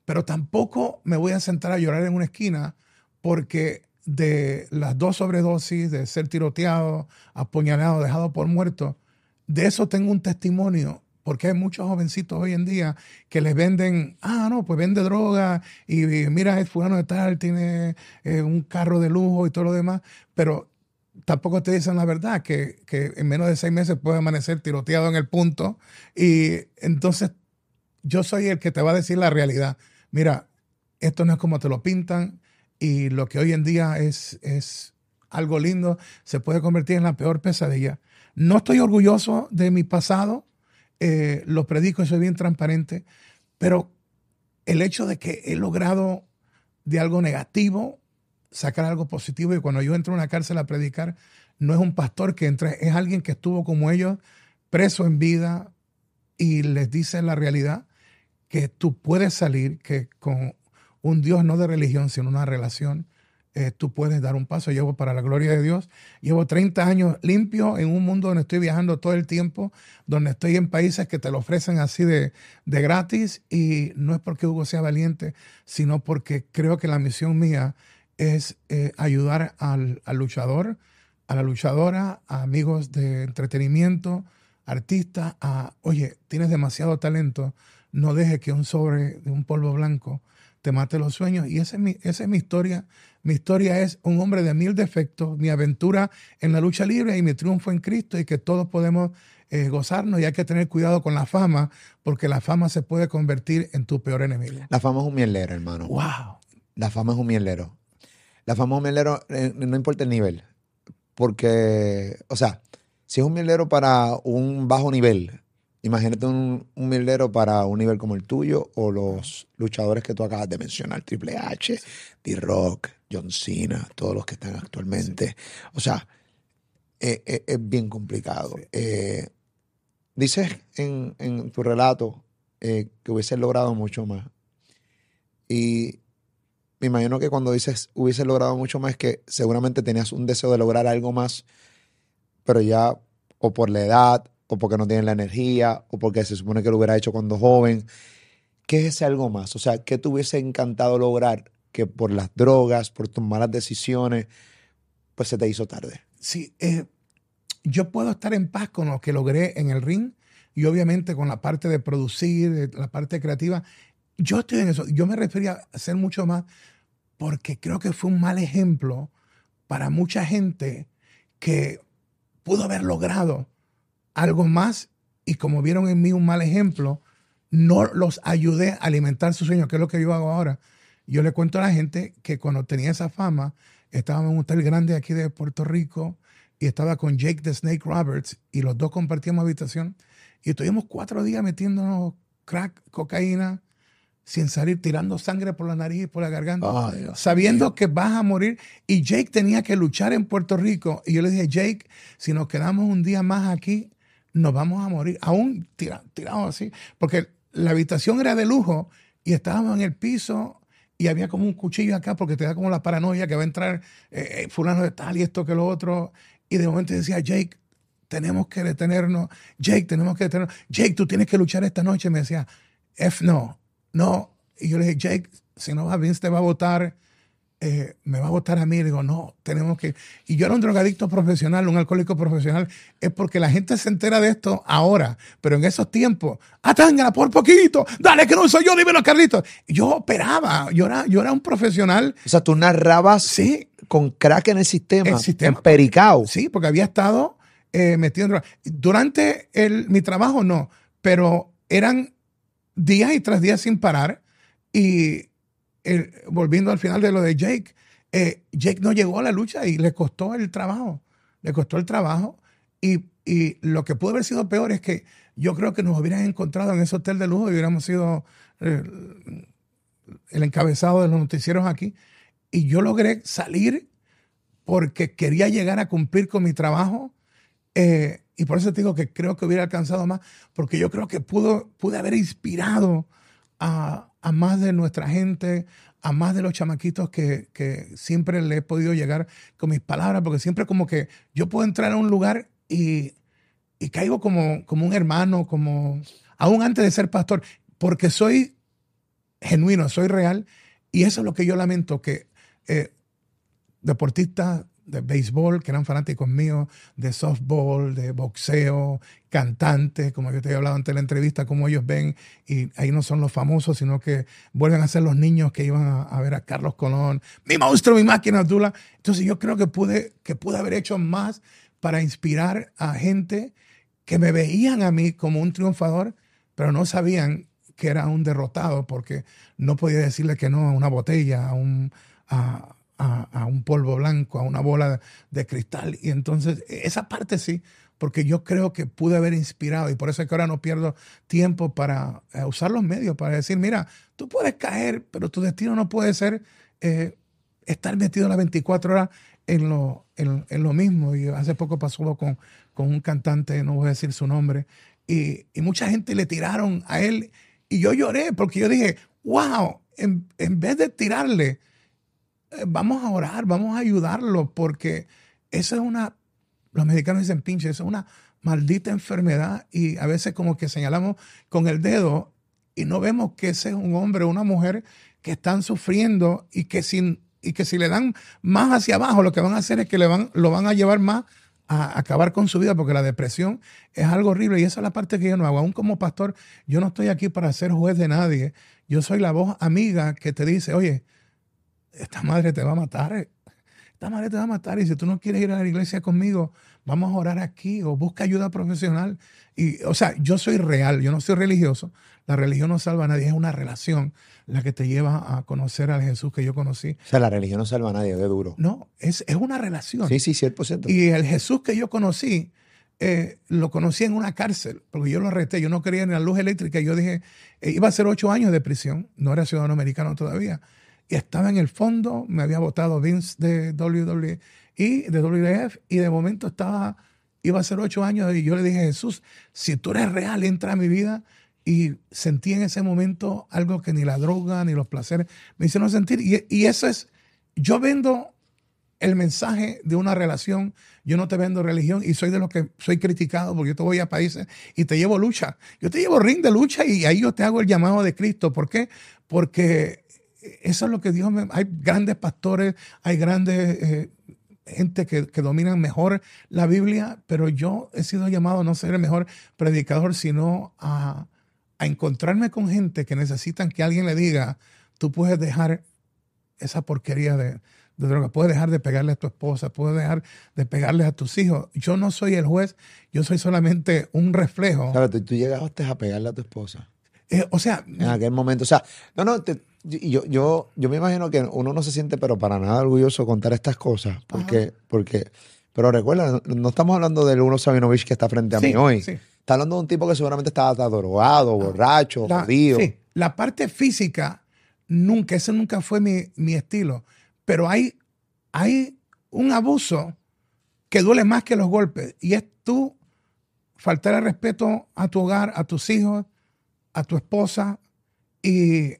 pero tampoco me voy a sentar a llorar en una esquina porque de las dos sobredosis, de ser tiroteado, apuñalado, dejado por muerto, de eso tengo un testimonio porque hay muchos jovencitos hoy en día que les venden, ah, no, pues vende droga y, mira, es fulano de tal, tiene eh, un carro de lujo y todo lo demás, pero tampoco te dicen la verdad, que, que, en menos de seis meses puede amanecer tiroteado en el punto. Y entonces yo soy el que te va a decir la realidad. Mira, esto no es como te lo pintan y lo que hoy en día es, es algo lindo se puede convertir en la peor pesadilla. No estoy orgulloso de mi pasado, eh, lo predico y soy bien transparente, pero el hecho de que he logrado de algo negativo sacar algo positivo y cuando yo entro a una cárcel a predicar, no es un pastor que entra, es alguien que estuvo como ellos, preso en vida y les dice la realidad que tú puedes salir, que con un Dios no de religión, sino una relación, eh, tú puedes dar un paso. Llevo para la gloria de Dios, llevo 30 años limpio en un mundo donde estoy viajando todo el tiempo, donde estoy en países que te lo ofrecen así de, de gratis y no es porque Hugo sea valiente, sino porque creo que la misión mía es eh, ayudar al, al luchador, a la luchadora, a amigos de entretenimiento, artistas, a, oye, tienes demasiado talento, no deje que un sobre de un polvo blanco te mate los sueños. Y esa es mi, esa es mi historia. Mi historia es un hombre de mil defectos, mi aventura en la lucha libre y mi triunfo en Cristo y que todos podemos eh, gozarnos y hay que tener cuidado con la fama porque la fama se puede convertir en tu peor enemigo. La fama es un mielero, hermano. Wow. La fama es un mielero. La fama un mielero, eh, no importa el nivel. Porque, o sea, si es un mielero para un bajo nivel, Imagínate un, un para un nivel como el tuyo o los luchadores que tú acabas de mencionar, Triple H, D-Rock, John Cena, todos los que están actualmente. O sea, e, e, es, bien complicado. Eh, dices en, tu relato eh, que hubiese logrado mucho más. Y me imagino que cuando dices hubiese logrado mucho más, que seguramente tenías un deseo de lograr algo más, pero ya o por la edad o porque no tienen la energía, o porque se supone que lo hubiera hecho cuando joven. ¿Qué es ese algo más? O sea, ¿qué te hubiese encantado lograr que por las drogas, por tus malas decisiones, pues se te hizo tarde? Sí, eh, yo puedo estar en paz con lo que logré en el ring y obviamente con la parte de producir, la parte creativa. Yo estoy en eso. Yo me refería a hacer mucho más porque creo que fue un mal ejemplo para mucha gente que pudo haber logrado algo más y como vieron en mí un mal ejemplo, no los ayudé a alimentar su sueño, que es lo que yo hago ahora. Yo le cuento a la gente que cuando tenía esa fama, estaba en un hotel grande aquí de Puerto Rico y estaba con Jake the Snake Roberts y los dos compartíamos habitación y estuvimos cuatro días metiéndonos crack, cocaína, sin salir, tirando sangre por la nariz y por la garganta, sabiendo que vas a morir. Y Jake tenía que luchar en Puerto Rico. Y yo le dije, Jake, si nos quedamos un día más aquí, nos vamos a morir. Aún tirados así, porque la habitación era de lujo y estábamos en el piso y había como un cuchillo acá porque te da como la paranoia que va a entrar eh, eh, fulano de tal y esto que lo otro. Y de momento decía, Jake, tenemos que detenernos. Jake, tenemos que detenernos. Jake, tú tienes que luchar esta noche. Me decía, F no, no. Y yo le dije, Jake, si no va, Vince te va a votar. Eh, me va a votar a mí. Le digo, no, tenemos que. Y yo era un drogadicto profesional, un alcohólico profesional. Es porque la gente se entera de esto ahora, pero en esos tiempos, atángala por poquito, dale que no soy yo, dímelo, Carlitos. Yo operaba, yo era, yo era un profesional. O sea, tú narrabas sí, con crack en el sistema, el sistema en Pericao. Sí, porque había estado eh, metido en droga. Durante el, mi trabajo, no, pero eran días y tras días sin parar. Y volviendo al final de lo de Jake, eh, Jake no llegó a la lucha y le costó el trabajo. Le costó el trabajo. Y, lo que pudo haber sido peor es que yo creo que nos hubieran encontrado en ese hotel de lujo y hubiéramos sido eh, el encabezado de los noticieros aquí. Y yo logré salir porque quería llegar a cumplir con mi trabajo. Eh, y por eso te digo que creo que hubiera alcanzado más, porque yo creo que pudo, pude haber inspirado a, más de nuestra gente, a más de los chamaquitos que, siempre le he podido llegar con mis palabras, porque siempre como que yo puedo entrar a un lugar y, y caigo como, como un hermano, como aún antes de ser pastor, porque soy genuino, soy real, y eso es lo que yo lamento, que eh, deportistas de béisbol, que eran fanáticos míos, de softball, de boxeo, cantantes, como yo te he hablado antes de la entrevista, como ellos ven, y ahí no son los famosos, sino que vuelven a ser los niños que iban a, ver a Carlos Colón, mi monstruo, mi máquina Dula. Entonces yo creo que pude, que pude haber hecho más para inspirar a gente que me veían a mí como un triunfador, pero no sabían que era un derrotado, porque no podía decirle que no a una botella, a un... A, a, un polvo blanco, a una bola de, cristal. Y entonces, esa parte sí, porque yo creo que pude haber inspirado y por eso es que ahora no pierdo tiempo para eh, usar los medios, para decir, mira, tú puedes caer, pero tu destino no puede ser eh, estar metido las 24 horas en lo, en, lo mismo. Y hace poco pasó con, con un cantante, no voy a decir su nombre, y, mucha gente le tiraron a él y yo lloré porque yo dije, wow, en, en vez de tirarle, vamos a orar, vamos a ayudarlo, porque esa es una, los mexicanos dicen pinche, esa es una maldita enfermedad y a veces como que señalamos con el dedo y no vemos que ese es un hombre o una mujer que están sufriendo y que, sin, y que si le dan más hacia abajo, lo que van a hacer es que le van, lo van a llevar más a acabar con su vida, porque la depresión es algo horrible y esa es la parte que yo no hago. Aún como pastor, yo no estoy aquí para ser juez de nadie. Yo soy la voz amiga que te dice, oye, esta madre te va a matar. Esta madre te va a matar. Y si tú no quieres ir a la iglesia conmigo, vamos a orar aquí o busca ayuda profesional. Y, o sea, yo soy real, yo no soy religioso. La religión no salva a nadie, es una relación la que te lleva a conocer al Jesús que yo conocí. O sea, la religión no salva a nadie, de duro. No, es, es una relación. Sí, sí, 100%. Y el Jesús que yo conocí, eh, lo conocí en una cárcel, porque yo lo arresté, yo no quería en la luz eléctrica, yo dije, eh, iba a ser ocho años de prisión, no era ciudadano americano todavía y estaba en el fondo, me había votado Vince de WWE y de WWF y de momento estaba, iba a ser ocho años y yo le dije, Jesús, si tú eres real, entra a mi vida y sentí en ese momento algo que ni la droga ni los placeres me hicieron sentir y, y eso es, yo vendo el mensaje de una relación. Yo no te vendo religión y soy de los que soy criticado porque yo te voy a países y te llevo lucha. Yo te llevo ring de lucha y ahí yo te hago el llamado de Cristo. ¿Por qué? Porque eso es lo que Dios me... Hay grandes pastores, hay grandes eh, gente que, que dominan mejor la Biblia, pero yo he sido llamado no a ser el mejor predicador, sino a, a encontrarme con gente que necesitan que alguien le diga, tú puedes dejar esa porquería de, de droga, puedes dejar de pegarle a tu esposa, puedes dejar de pegarle a tus hijos. Yo no soy el juez, yo soy solamente un reflejo. Claro, tú, tú llegaste a pegarle a tu esposa. Eh, o sea, En aquel momento. O sea, no, no, te- yo, yo, yo me imagino que uno no se siente, pero para nada orgulloso contar estas cosas. Porque, porque, pero recuerda, no, estamos hablando del uno Sabinovich que está frente a Sí, mí hoy. sí. Está hablando de un tipo que seguramente estaba drogado, borracho, la, jodido. sí, la parte física, nunca, ese nunca fue mi, mi estilo. Pero hay, hay un abuso que duele más que los golpes. Y es tú faltar el respeto a tu hogar, a tus hijos, a tu esposa. Y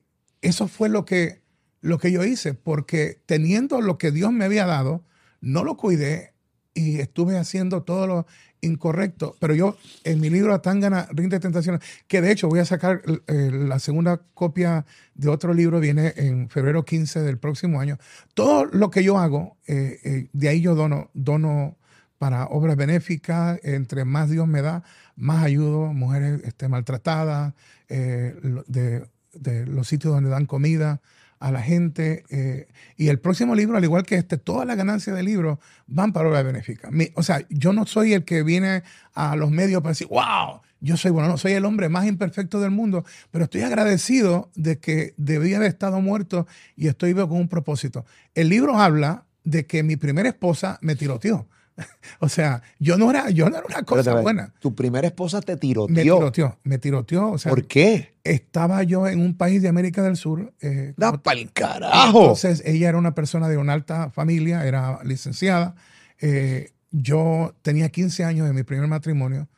eso fue lo que, lo que yo hice, porque teniendo lo que Dios me había dado, no lo cuidé y estuve haciendo todo lo incorrecto. Pero yo, en mi libro Atangana, Rinde Tentaciones, que de hecho voy a sacar eh, la segunda copia de otro libro, viene en febrero 15 del próximo año. Todo lo que yo hago, eh, eh, de ahí yo dono, dono para obras benéficas, entre más Dios me da, más ayudo, mujeres este, maltratadas, de, de los sitios donde dan comida a la gente. eh, y el próximo libro, al igual que este, todas las ganancias del libro van para obras benéficas. Mi- o sea, yo no soy el que viene a los medios para decir, wow, yo soy bueno, no, soy el hombre más imperfecto del mundo, pero estoy agradecido de que debía haber estado muerto y estoy vivo con un propósito. El libro habla de que mi primera esposa me tiroteó. O sea, yo no era, yo no era una cosa buena. Tu primera esposa te Me tiroteó. tiroteó, me tiroteó. O sea, ¿Por qué? estaba yo en un país de América del Sur. eh, Da pa'l carajo. entonces, ella era una persona de una alta familia, era licenciada. Eh, yo tenía 15 años de mi primer matrimonio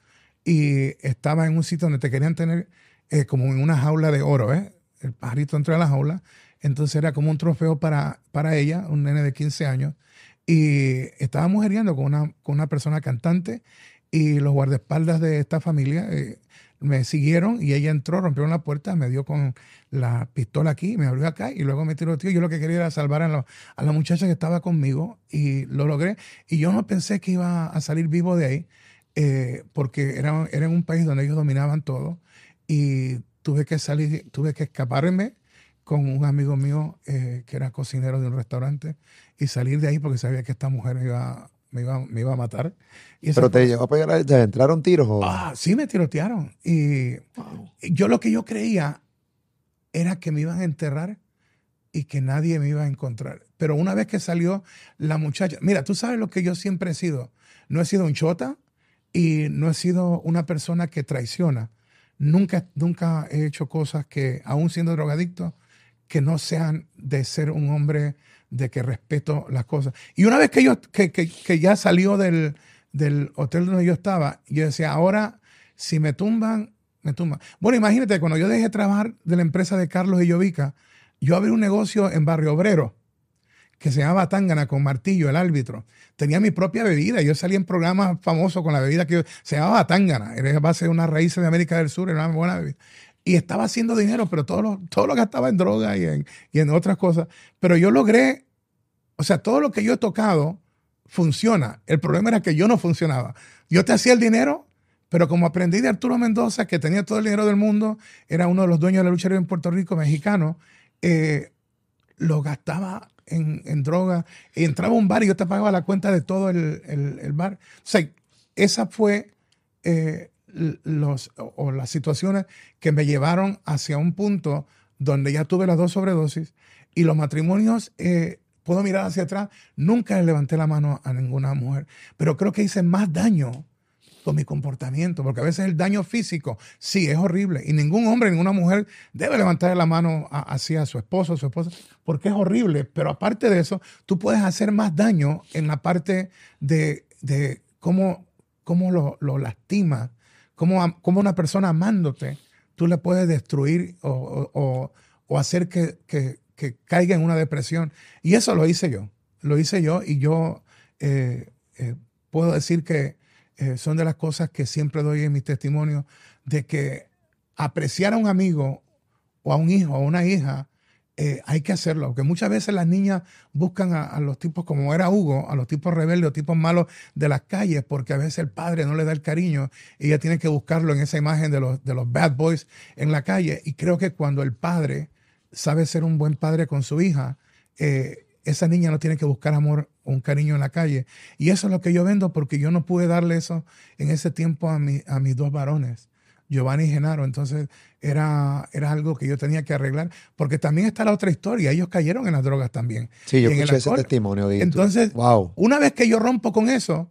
y estaba en un sitio donde te querían tener eh, como en una jaula de oro, ¿eh? El pajarito dentro de la jaula. Entonces era como un trofeo para, para ella, un nene de 15 años. Y estaba mujeriando con una, con una persona cantante y los guardaespaldas de esta familia eh, me siguieron y ella entró, rompió la puerta, me dio con la pistola aquí, me abrió acá y luego me tiró tío. Yo lo que quería era salvar a, la- a la muchacha que estaba conmigo y lo logré. Y yo no pensé que iba a salir vivo de ahí eh, porque era, era en un país donde ellos dominaban todo y tuve que salir, tuve que escaparme con un amigo mío eh, que era cocinero de un restaurante y salir de ahí porque sabía que esta mujer me iba, me iba, me iba a matar. Y Pero te llegó a pegar, te entraron tiros. o- Ah, sí, me tirotearon. Y yo lo que yo creía era que me iban a enterrar y que nadie me iba a encontrar. Pero una vez que salió la muchacha, mira, tú sabes lo que yo siempre he sido. No he sido un chota y no he sido una persona que traiciona. Nunca, nunca he hecho cosas que, aún siendo drogadicto, que no sean de ser un hombre de que respeto las cosas. Y una vez que yo que, que- que ya salió del, del hotel donde yo estaba, yo decía, ahora si me tumban, me tumban. Bueno, imagínate, cuando yo dejé de trabajar de la empresa de Carlos y Llovica, yo abrí un negocio en Barrio Obrero que se llamaba Tangana con Martillo, el árbitro. Tenía mi propia bebida. Yo salía en programas famosos con la bebida que yo, se llamaba Tangana. Era base de unas raíces de América del Sur, era una buena bebida. Y estaba haciendo dinero, pero todo lo, todo lo gastaba en droga y en, y en otras cosas. Pero yo logré, o sea, todo lo que yo he tocado funciona. El problema era que yo no funcionaba. Yo te hacía el dinero, pero como aprendí de Arturo Mendoza, que tenía todo el dinero del mundo, era uno de los dueños de la lucha libre en Puerto Rico, mexicano, eh, lo gastaba en, en droga. Y entraba a un bar y yo te pagaba la cuenta de todo el, el- bar. O sea, esa fue eh, los, o, las situaciones que me llevaron hacia un punto donde ya tuve las dos sobredosis y los matrimonios, eh, puedo mirar hacia atrás, nunca le levanté la mano a ninguna mujer, pero creo que hice más daño con mi comportamiento, porque a veces el daño físico, sí, es horrible, y ningún hombre, ninguna mujer debe levantar la mano a- hacia su esposo o su esposa, porque es horrible, pero aparte de eso, tú puedes hacer más daño en la parte de, de cómo, cómo lo, lo lastima, cómo, cómo una persona amándote, tú le puedes destruir o, o- hacer que, que- que caiga en una depresión. Y eso lo hice yo, lo hice yo y yo eh, eh, puedo decir que eh, son de las cosas que siempre doy en mis testimonios, de que apreciar a un amigo o a un hijo o a una hija eh, hay que hacerlo, porque muchas veces las niñas buscan a, los tipos como era Hugo, a los tipos rebeldes o tipos malos de las calles, porque a veces el padre no le da el cariño y ella tiene que buscarlo en esa imagen de los, de los bad boys en la calle. Y creo que cuando el padre sabe ser un buen padre con su hija, eh, esa niña no tiene que buscar amor o un cariño en la calle. Y eso es lo que yo vendo porque yo no pude darle eso en ese tiempo a, mi, a mis dos varones. Giovanni y Genaro. Entonces era, era algo que yo tenía que arreglar, porque también está la otra historia. Ellos cayeron en las drogas también. Sí, yo escuché ese testimonio. Entonces, wow. una vez que yo rompo con eso,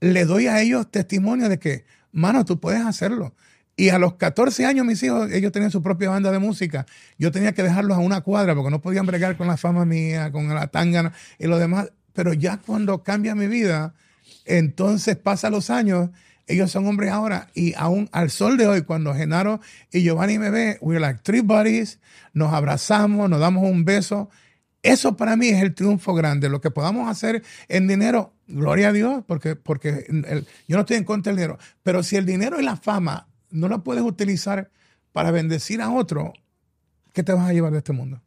le doy a ellos testimonio de que, mano, tú puedes hacerlo. Y a los 14 años mis hijos, ellos tenían su propia banda de música. Yo tenía que dejarlos a una cuadra porque no podían bregar con la fama mía, con la tangana y lo demás. Pero ya cuando cambia mi vida, entonces pasa los años ellos son hombres ahora y aún al sol de hoy, cuando Genaro y Giovanni me ven, we're like three buddies, nos abrazamos, nos damos un beso. Eso para mí es el triunfo grande. Lo que podamos hacer en dinero, gloria a Dios, porque, porque yo no estoy en contra del dinero. Pero si el dinero y la fama no lo puedes utilizar para bendecir a otro, ¿qué te vas a llevar de este mundo?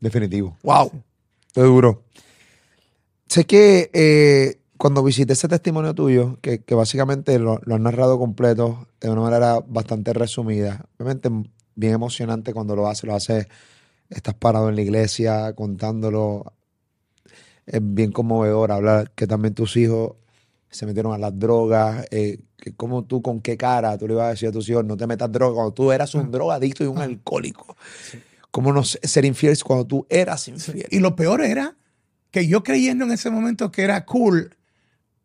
Definitivo. Wow. Estoy duro. Sé que eh, cuando visité ese testimonio tuyo, que, básicamente lo, lo, has narrado completo de una manera bastante resumida, obviamente bien emocionante cuando lo haces, lo haces, estás parado en la iglesia contándolo, es bien conmovedor hablar que también tus hijos se metieron a las drogas, eh, que como tú, con qué cara tú le ibas a decir a tus hijos, no te metas droga, cuando tú eras un drogadicto y un alcohólico. ¿Cómo no ser infiel cuando tú eras infiel? Y lo peor era que yo creyendo en ese momento que era cool,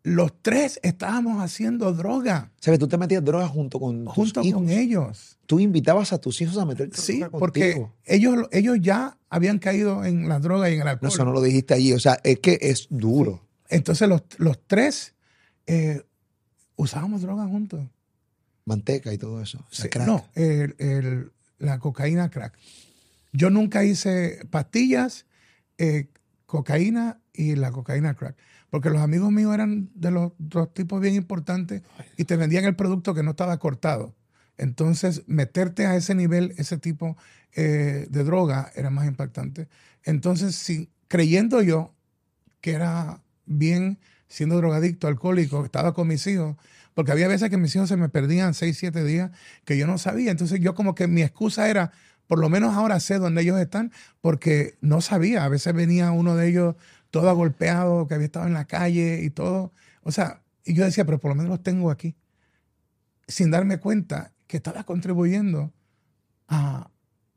los tres estábamos haciendo droga. ¿Sabes? Tú te metías droga junto con Junto con ellos. Tú invitabas a tus hijos a meter droga Sí, porque ellos, ellos ya habían caído en la droga y en el alcohol. No, eso no lo dijiste allí. O sea, es que es duro. Entonces los, tres eh, usábamos droga juntos. Manteca y todo eso. No, la cocaína crack. Yo nunca hice pastillas, eh, cocaína y la cocaína crack. Porque los amigos míos eran de los dos tipos bien importantes y te vendían el producto que no estaba cortado. Entonces, meterte a ese nivel, ese tipo eh, de droga era más impactante. Entonces, si, creyendo yo que era bien siendo drogadicto, alcohólico, estaba con mis hijos, porque había veces que mis hijos se me perdían seis, siete días que yo no sabía. Entonces, yo como que mi excusa era, por lo menos ahora sé dónde ellos están, porque no sabía. A veces venía uno de ellos todo golpeado, que había estado en la calle y todo. O sea, y yo decía, pero por lo menos los tengo aquí. Sin darme cuenta que estaba contribuyendo a,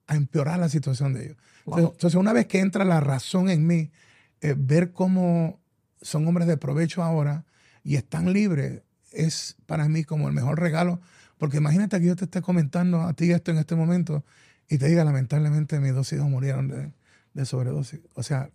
empeorar la situación de ellos. Entonces, una vez que entra la razón en mí, eh, ver cómo son hombres de provecho ahora y están libres, es para mí como el mejor regalo. Porque imagínate que yo te esté comentando a ti esto en este momento y te diga, lamentablemente mis dos hijos murieron de, de sobredosis. O sea,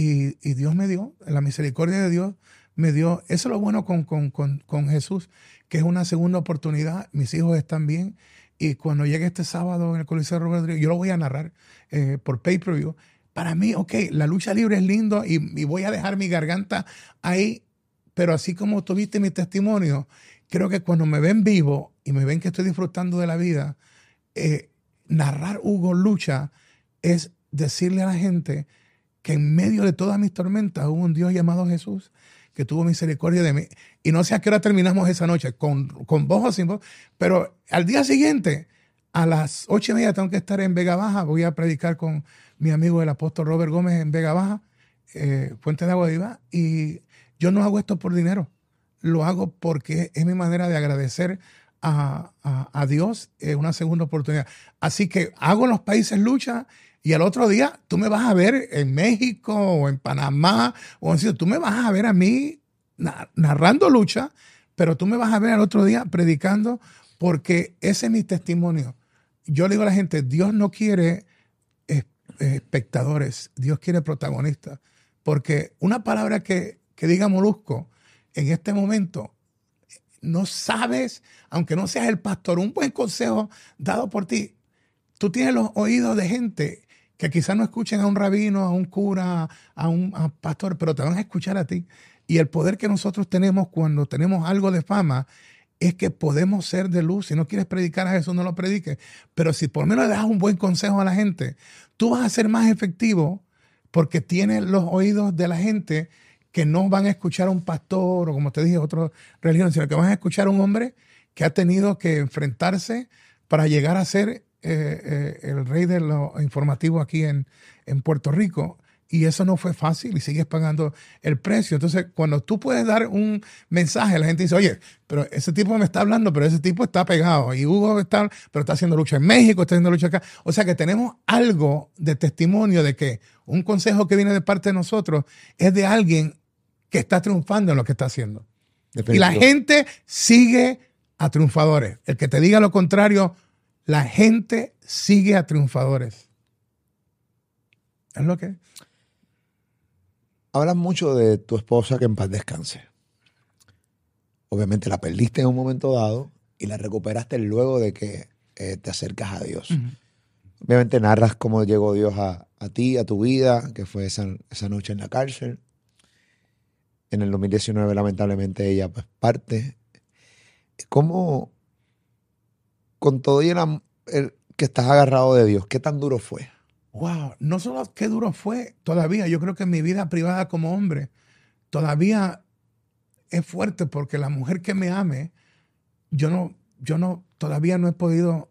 y, Dios me dio, la misericordia de Dios me dio, eso es lo bueno con, con, Jesús, que es una segunda oportunidad, mis hijos están bien, y cuando llegue este sábado en el Coliseo Robert Rodríguez, yo lo voy a narrar eh, por pay-per-view. Para mí, ok, la lucha libre es lindo y, y, voy a dejar mi garganta ahí, pero así como tuviste mi testimonio, creo que cuando me ven vivo y me ven que estoy disfrutando de la vida, eh, narrar Hugo Lucha es decirle a la gente en medio de todas mis tormentas hubo un Dios llamado Jesús que tuvo misericordia de mí. Y no sé a qué hora terminamos esa noche, con, con voz o sin voz, pero al día siguiente, a las ocho y media, tengo que estar en Vega Baja. Voy a predicar con mi amigo el apóstol Robert Gómez en Vega Baja, eh, Fuente de Agua Viva. Y yo no hago esto por dinero, lo hago porque es mi manera de agradecer a, a, Dios una segunda oportunidad. Así que hago en los países lucha y al otro día tú me vas a ver en México o en Panamá o en tú me vas a ver a mí narrando lucha, pero tú me vas a ver al otro día predicando porque ese es mi testimonio. Yo le digo a la gente, Dios no quiere espectadores, Dios quiere protagonistas. Porque una palabra que, que diga Molusco en este momento, no sabes, aunque no seas el pastor, un buen consejo dado por ti, tú tienes los oídos de gente que quizás no escuchen a un rabino, a un cura, a un pastor, pero te van a escuchar a ti. Y el poder que nosotros tenemos cuando tenemos algo de fama es que podemos ser de luz. Si no quieres predicar a Jesús, no lo prediques. Pero si por lo menos le das un buen consejo a la gente, tú vas a ser más efectivo porque tienes los oídos de la gente que no van a escuchar a un pastor o como te dije, otra religión, sino que van a escuchar a un hombre que ha tenido que enfrentarse para llegar a ser eh, eh, el rey de lo informativo aquí en, en Puerto Rico y eso no fue fácil y sigues pagando el precio. Entonces, cuando tú puedes dar un mensaje, la gente dice, oye, pero ese tipo me está hablando, pero ese tipo está pegado. Y Hugo está, pero está haciendo lucha en México, está haciendo lucha acá. O sea que tenemos algo de testimonio de que un consejo que viene de parte de nosotros es de alguien que está triunfando en lo que está haciendo. Y la gente sigue a triunfadores. El que te diga lo contrario, la gente sigue a triunfadores. Es lo que Hablas mucho de tu esposa que en paz descanse. Obviamente la perdiste en un momento dado y la recuperaste luego de que eh, te acercas a Dios. Obviamente narras cómo llegó Dios a, ti, a tu vida, que fue esa, noche en la cárcel. En el 2019, lamentablemente, ella pues parte. ¿Cómo, con todo y el que estás agarrado de Dios, qué tan duro fue? wow, no solo qué duro fue, todavía yo creo que mi vida privada como hombre todavía es fuerte porque la mujer que me ame, yo no, yo no, todavía no he podido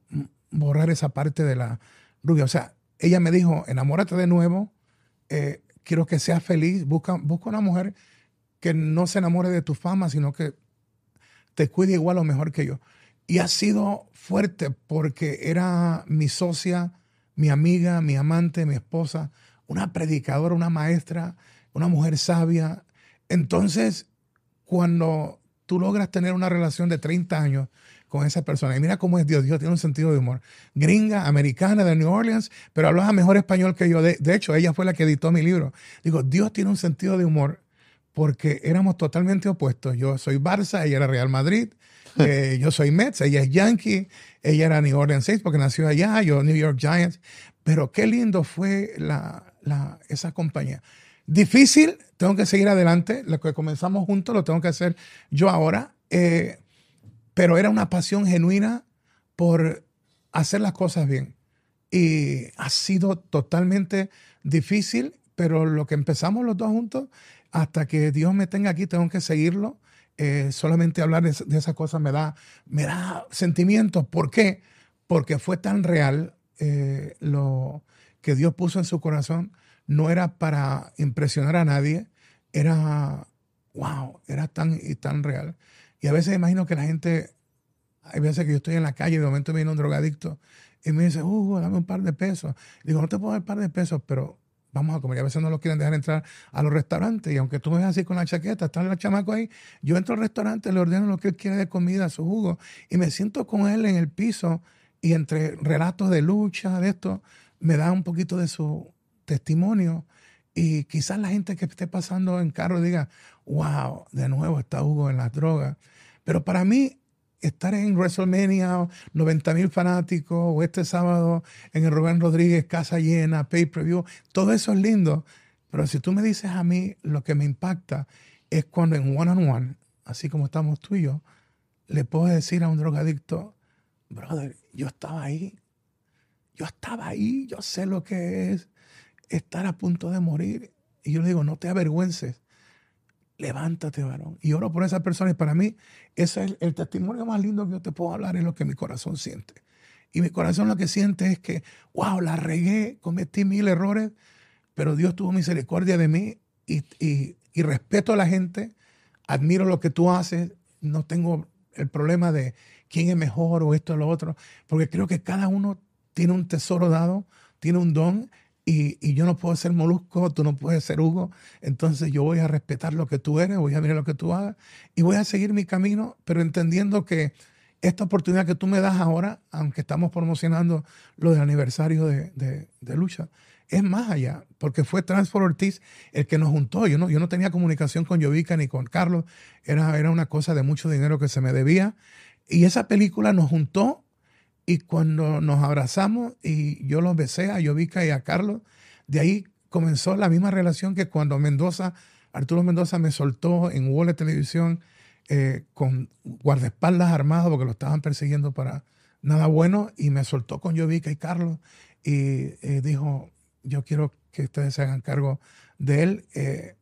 borrar esa parte de la rubia. O sea, ella me dijo, enamórate de nuevo, eh, quiero que seas feliz, busca, busca una mujer que no se enamore de tu fama, sino que te cuide igual o mejor que yo. Y ha sido fuerte porque era mi socia, mi amiga, mi amante, mi esposa, una predicadora, una maestra, una mujer sabia. Entonces, cuando tú logras tener una relación de 30 años con esa persona, y mira cómo es Dios, Dios tiene un sentido de humor. Gringa, americana, de New Orleans, pero hablaba mejor español que yo. De, hecho, ella fue la que editó mi libro. Digo, Dios tiene un sentido de humor porque éramos totalmente opuestos. Yo soy Barça, ella era Real Madrid. Eh, yo soy Mets, ella es Yankee, ella era New Orleans Saints porque nació allá, yo New York Giants. Pero qué lindo fue la, esa compañía. Difícil, tengo que seguir adelante. Lo que comenzamos juntos lo tengo que hacer yo ahora. Eh, pero era una pasión genuina por hacer las cosas bien. Y ha sido totalmente difícil, pero lo que empezamos los dos juntos, hasta que Dios me tenga aquí, tengo que seguirlo. Eh, solamente hablar de, esas cosas me da, me da sentimientos. ¿Por qué? Porque fue tan real eh, lo que Dios puso en su corazón. No era para impresionar a nadie, era, wow, era tan y tan real. Y a veces imagino que la gente, hay veces que yo estoy en la calle y de momento viene un drogadicto y me dice, Hugo, dame un par de pesos. digo, no te puedo dar un par de pesos, pero vamos a comer. Y a veces no lo quieren dejar entrar a los restaurantes. Y aunque tú me ves así con la chaqueta, está el chamaco ahí, yo entro al restaurante, le ordeno lo que él quiere de comida, su jugo, y me siento con él en el piso y entre relatos de lucha, de esto, me da un poquito de su testimonio. Y quizás la gente que esté pasando en carro diga, wow, de nuevo está Hugo en las drogas. Pero para mí estar en WrestleMania, 90 mil fanáticos, o este sábado en el Rubén Rodríguez, casa llena, pay per view, todo eso es lindo. Pero si tú me dices a mí, lo que me impacta es cuando en one on one, así como estamos tú y yo, le puedo decir a un drogadicto, brother, yo estaba ahí, yo estaba ahí, yo sé lo que es estar a punto de morir. Y yo le digo, no te avergüences levántate, varón. Y oro por esa persona. Y para mí, ese es el, testimonio más lindo que yo te puedo hablar, es lo que mi corazón siente. Y mi corazón lo que siente es que, wow, la regué, cometí mil errores, pero Dios tuvo misericordia de mí y, y respeto a la gente, admiro lo que tú haces, no tengo el problema de quién es mejor o esto o lo otro, porque creo que cada uno tiene un tesoro dado, tiene un don y, yo no puedo ser molusco, tú no puedes ser Hugo, entonces yo voy a respetar lo que tú eres, voy a mirar lo que tú hagas y voy a seguir mi camino, pero entendiendo que esta oportunidad que tú me das ahora, aunque estamos promocionando lo del aniversario de, lucha, es más allá, porque fue Transfer Ortiz el que nos juntó. Yo no, tenía comunicación con Jovica ni con Carlos, era una cosa de mucho dinero que se me debía. Y esa película nos juntó y cuando nos abrazamos y yo los besé a Yovica y a Carlos, de ahí comenzó la misma relación que cuando Mendoza, Arturo Mendoza me soltó en Wall Televisión eh, con guardaespaldas armados porque lo estaban persiguiendo para nada bueno y me soltó con Jovica y Carlos y eh, dijo, yo quiero que ustedes se hagan cargo de él. Eh,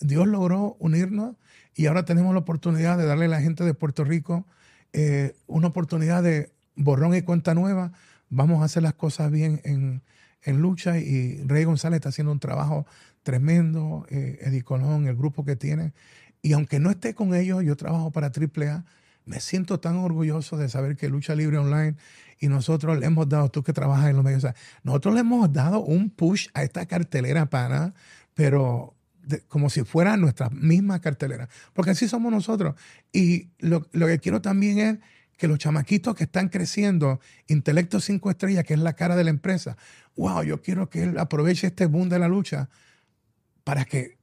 Dios logró unirnos y ahora tenemos la oportunidad de darle a la gente de Puerto Rico una oportunidad de borrón y cuenta nueva. Vamos a hacer las cosas bien en, en lucha y Rey González está haciendo un trabajo tremendo, eh, Eddie Colón, el grupo que tiene. Y aunque no esté con ellos, yo trabajo para AAA, me siento tan orgulloso de saber que Lucha Libre Online y nosotros le hemos dado, tú que trabajas en los medios, nosotros le hemos dado un push a esta cartelera para, pero como si fuera nuestra misma cartelera, porque así somos nosotros. Y lo, lo que quiero también es que los chamaquitos que están creciendo, Intelecto 5 Estrellas, que es la cara de la empresa, wow, yo quiero que él aproveche este boom de la lucha para que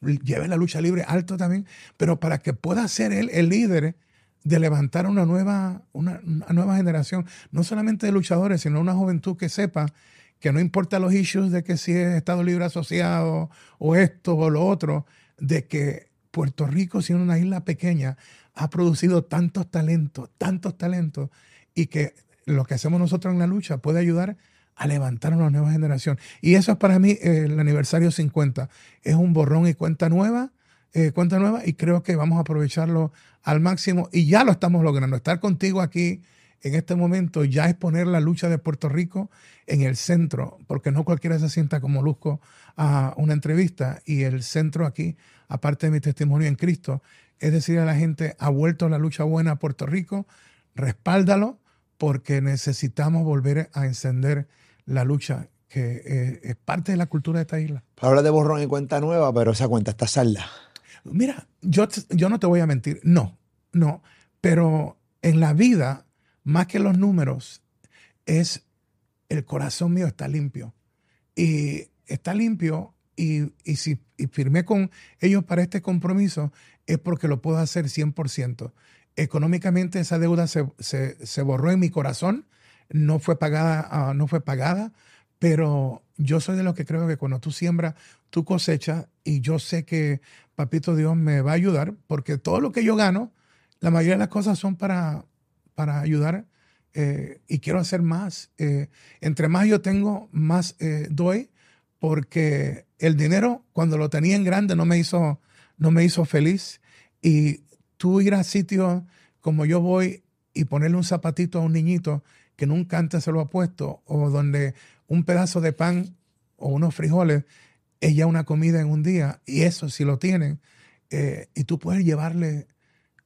lleve la lucha libre alto también, pero para que pueda ser él el líder de levantar una nueva, una, nueva generación, no solamente de luchadores, sino una juventud que sepa que no importa los issues de que si es Estado Libre Asociado o esto o lo otro, de que Puerto Rico, siendo una isla pequeña, ha producido tantos talentos, tantos talentos, y que lo que hacemos nosotros en la lucha puede ayudar a levantar a una nueva generación. Y eso es para mí eh, el aniversario 50. Es un borrón y cuenta nueva, eh, cuenta nueva, y creo que vamos a aprovecharlo al máximo. Y ya lo estamos logrando. Estar contigo aquí en este momento ya es poner la lucha de Puerto Rico en el centro, porque no cualquiera se sienta como luzco a una entrevista. Y el centro aquí, aparte de mi testimonio en Cristo, es decir a la gente, ha vuelto la lucha buena a Puerto Rico, respáldalo, porque necesitamos volver a encender la lucha que eh, es parte de la cultura de esta isla. Habla de borrón y cuenta nueva, pero esa cuenta está salda. Mira, yo, yo no te voy a mentir, no, no, pero en la vida, más que los números, es el corazón mío está limpio. Y está limpio y, si firmé con ellos para este compromiso, es porque lo puedo hacer 100%. Económicamente esa deuda se, borró en mi corazón, no fue pagada, ah, no fue pagada, pero yo soy de los que creo que cuando tú siembras, tú cosechas y yo sé que Papito Dios me va a ayudar porque todo lo que yo gano, la mayoría de las cosas son para, para ayudar eh, y quiero hacer más. Eh, entre más yo tengo, más eh, doy porque el dinero cuando lo tenía en grande no me hizo, no me hizo feliz. Y tú ir a sitios como yo voy y ponerle un zapatito a un niñito que nunca antes se lo ha puesto, o donde un pedazo de pan o unos frijoles es ya una comida en un día, y eso si lo tienen, eh, y tú puedes llevarle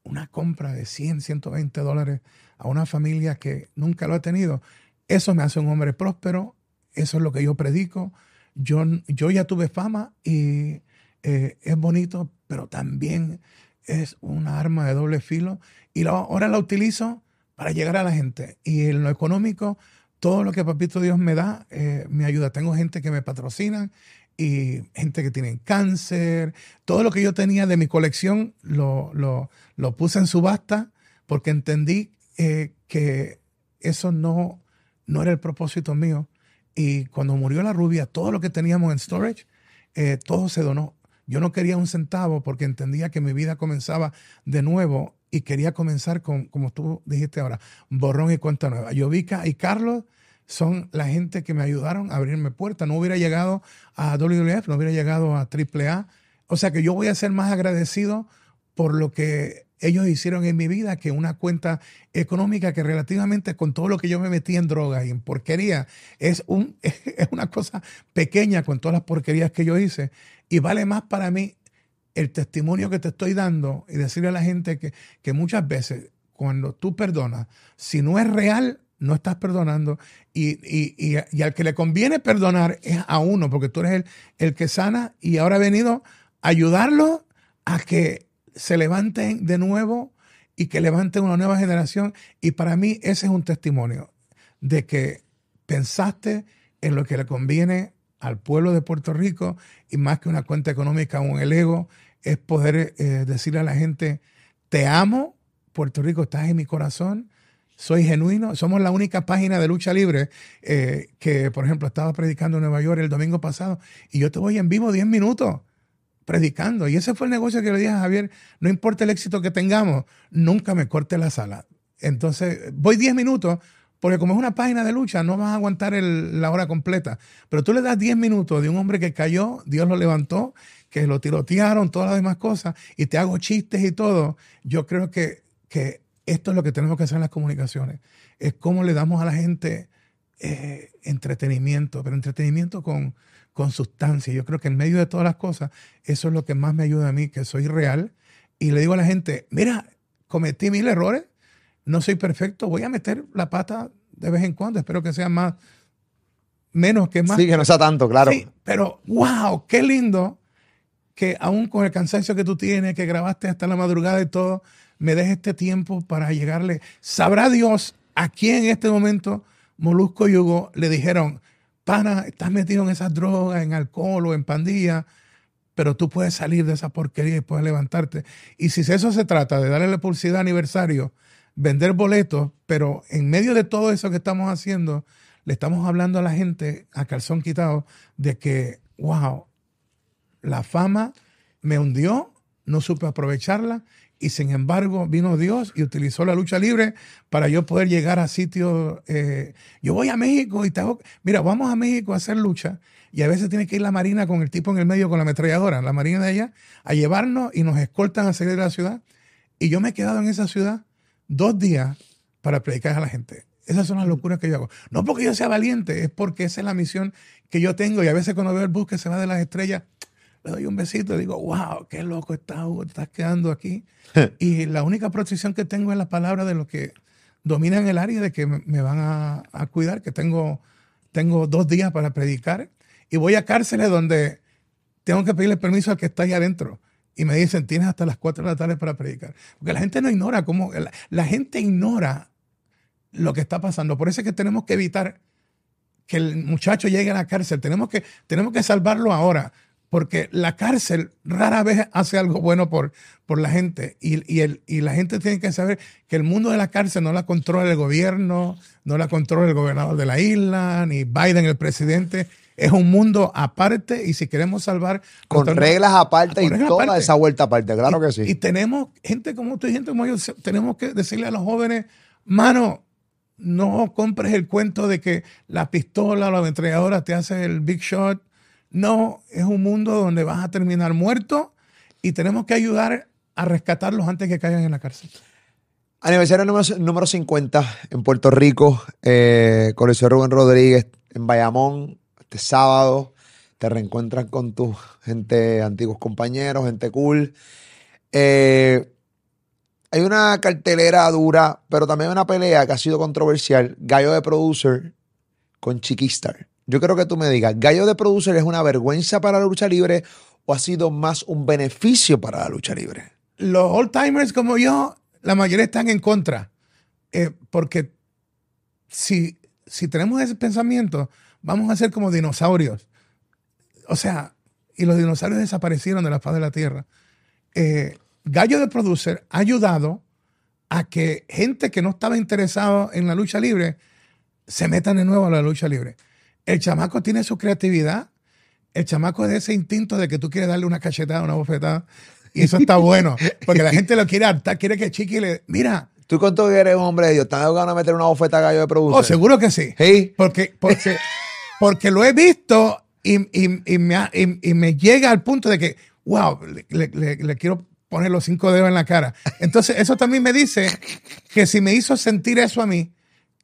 una compra de 100, 120 dólares a una familia que nunca lo ha tenido, eso me hace un hombre próspero, eso es lo que yo predico. Yo, yo ya tuve fama y eh, es bonito, pero también es una arma de doble filo y ahora la utilizo para llegar a la gente. Y en lo económico, todo lo que Papito Dios me da eh, me ayuda. Tengo gente que me patrocina y gente que tiene cáncer. Todo lo que yo tenía de mi colección lo, lo, puse en subasta porque entendí eh, que eso no, no era el propósito mío. Y cuando murió la rubia, todo lo que teníamos en storage, eh, todo se donó. Yo no quería un centavo porque entendía que mi vida comenzaba de nuevo y quería comenzar con, como tú dijiste ahora, borrón y cuenta nueva. Yovica y Carlos son la gente que me ayudaron a abrirme puertas. No hubiera llegado a WWF, no hubiera llegado a AAA. O sea que yo voy a ser más agradecido por lo que ellos hicieron en mi vida que una cuenta económica que relativamente con todo lo que yo me metí en droga y en porquería es, un, es una cosa pequeña con todas las porquerías que yo hice y vale más para mí el testimonio que te estoy dando y decirle a la gente que, que muchas veces cuando tú perdonas, si no es real, no estás perdonando y, y, y, al que le conviene perdonar es a uno, porque tú eres el, el que sana y ahora ha venido a ayudarlo a que se levanten de nuevo y que levanten una nueva generación. Y para mí ese es un testimonio de que pensaste en lo que le conviene al pueblo de Puerto Rico y más que una cuenta económica o el ego, es poder eh, decirle a la gente, te amo, Puerto Rico, estás en mi corazón, soy genuino. Somos la única página de lucha libre eh, que, por ejemplo, estaba predicando en Nueva York el domingo pasado y yo te voy en vivo 10 minutos predicando. Y ese fue el negocio que le dije a Javier, no importa el éxito que tengamos, nunca me corte la sala. Entonces, voy 10 minutos, porque como es una página de lucha, no vas a aguantar la hora completa. Pero tú le das 10 minutos de un hombre que cayó, Dios lo levantó, que lo tirotearon, todas las demás cosas, y te hago chistes y todo. Yo creo que, que esto es lo que tenemos que hacer en las comunicaciones. Es cómo le damos a la gente eh, entretenimiento, pero entretenimiento con, con sustancia. Yo creo que en medio de todas las cosas, eso es lo que más me ayuda a mí, que soy real. Y le digo a la gente, mira, cometí mil errores, no soy perfecto, voy a meter la pata de vez en cuando, espero que sea más, menos que más. Sí, que no sea tanto, claro. Sí, pero wow, qué lindo que aún con el cansancio que tú tienes, que grabaste hasta la madrugada y todo, me dejes este tiempo para llegarle. Sabrá Dios a quién en este momento Molusco y Hugo le dijeron, pana, estás metido en esas drogas, en alcohol o en pandilla, pero tú puedes salir de esa porquería y puedes levantarte. Y si eso se trata de darle la publicidad aniversario, vender boletos, pero en medio de todo eso que estamos haciendo, le estamos hablando a la gente a calzón quitado de que, wow, la fama me hundió, no supe aprovecharla y sin embargo vino Dios y utilizó la lucha libre para yo poder llegar a sitios. Eh, yo voy a México y te hago, mira, vamos a México a hacer lucha y a veces tiene que ir la marina con el tipo en el medio con la ametralladora, la marina de allá, a llevarnos y nos escoltan a salir de la ciudad. Y yo me he quedado en esa ciudad dos días para predicar a la gente. Esas son las locuras que yo hago. No porque yo sea valiente, es porque esa es la misión que yo tengo. Y a veces cuando veo el bus que se va de las estrellas, le doy un besito y digo, wow, qué loco estás, estás quedando aquí. y la única protección que tengo es la palabra de los que dominan el área, de que me van a, cuidar, que tengo, tengo dos días para predicar. Y voy a cárceles donde tengo que pedirle permiso al que está ahí adentro. Y me dicen, tienes hasta las 4 de la tarde para predicar. Porque la gente no ignora cómo, la, la gente ignora lo que está pasando. Por eso es que tenemos que evitar que el muchacho llegue a la cárcel. Tenemos que, tenemos que salvarlo ahora porque la cárcel rara vez hace algo bueno por, por la gente y, el, y, la gente tiene que saber que el mundo de la cárcel no la controla el gobierno, no la controla el gobernador de la isla, ni Biden, el presidente. Es un mundo aparte y si queremos salvar... Con reglas aparte y toda esa vuelta aparte, claro que sí. Y tenemos gente como tú y gente como yo, tenemos que decirle a los jóvenes, mano, no compres el cuento de que la pistola o la ametralladora te hace el big shot no, es un mundo donde vas a terminar muerto y tenemos que ayudar a rescatarlos antes que caigan en la cárcel. Aniversario número, número 50 en Puerto Rico, eh, Coliseo Rubén Rodríguez en Bayamón, este sábado. Te reencuentras con tu gente, antiguos compañeros, gente cool. Eh, hay una cartelera dura, pero también una pelea que ha sido controversial. Gallo de Producer con Chiquistar. Yo creo que tú me digas, ¿Gallo de Producer es una vergüenza para la lucha libre o ha sido más un beneficio para la lucha libre? Los old timers como yo, la mayoría están en contra. Eh, porque si, si tenemos ese pensamiento, vamos a ser como dinosaurios. O sea, y los dinosaurios desaparecieron de la faz de la tierra. Eh, Gallo de Producer ha ayudado a que gente que no estaba interesada en la lucha libre se metan de nuevo a la lucha libre. El chamaco tiene su creatividad. El chamaco es de ese instinto de que tú quieres darle una cachetada, una bofetada. Y eso está bueno. Porque la gente lo quiere hartar, quiere que Chiqui le. Mira. ¿Tú cuánto eres un hombre de Dios? ¿Estás jugando a meter una bofeta gallo de producción? Oh, seguro que sí. ¿Sí? Porque, porque, porque lo he visto y, me, y, me, llega al punto de que, wow, le, quiero poner los cinco dedos en la cara. Entonces, eso también me dice que si me hizo sentir eso a mí,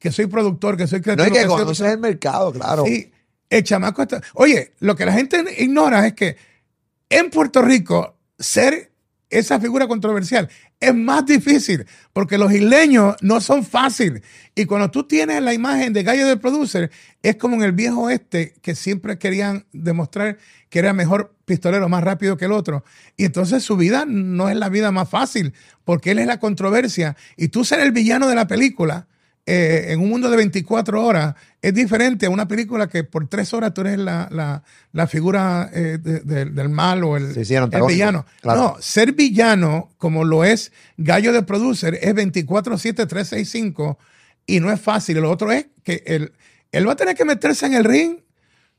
que soy productor, que soy creativo. No, es que, conoces el mercado, claro. Sí, el chamaco está... Oye, lo que la gente ignora es que en Puerto Rico ser esa figura controversial es más difícil porque los isleños no son fáciles. Y cuando tú tienes la imagen de Gallo del Producer, es como en el viejo este que siempre querían demostrar que era mejor pistolero, más rápido que el otro. Y entonces su vida no es la vida más fácil porque él es la controversia. Y tú ser el villano de la película eh, en un mundo de 24 horas es diferente a una película que por tres horas tú eres la, figura eh, del mal o el, villano. No, ser villano, como lo es Gallo de Producer, es 24-7-365 y no es fácil. Lo otro es que él, él va a tener que meterse en el ring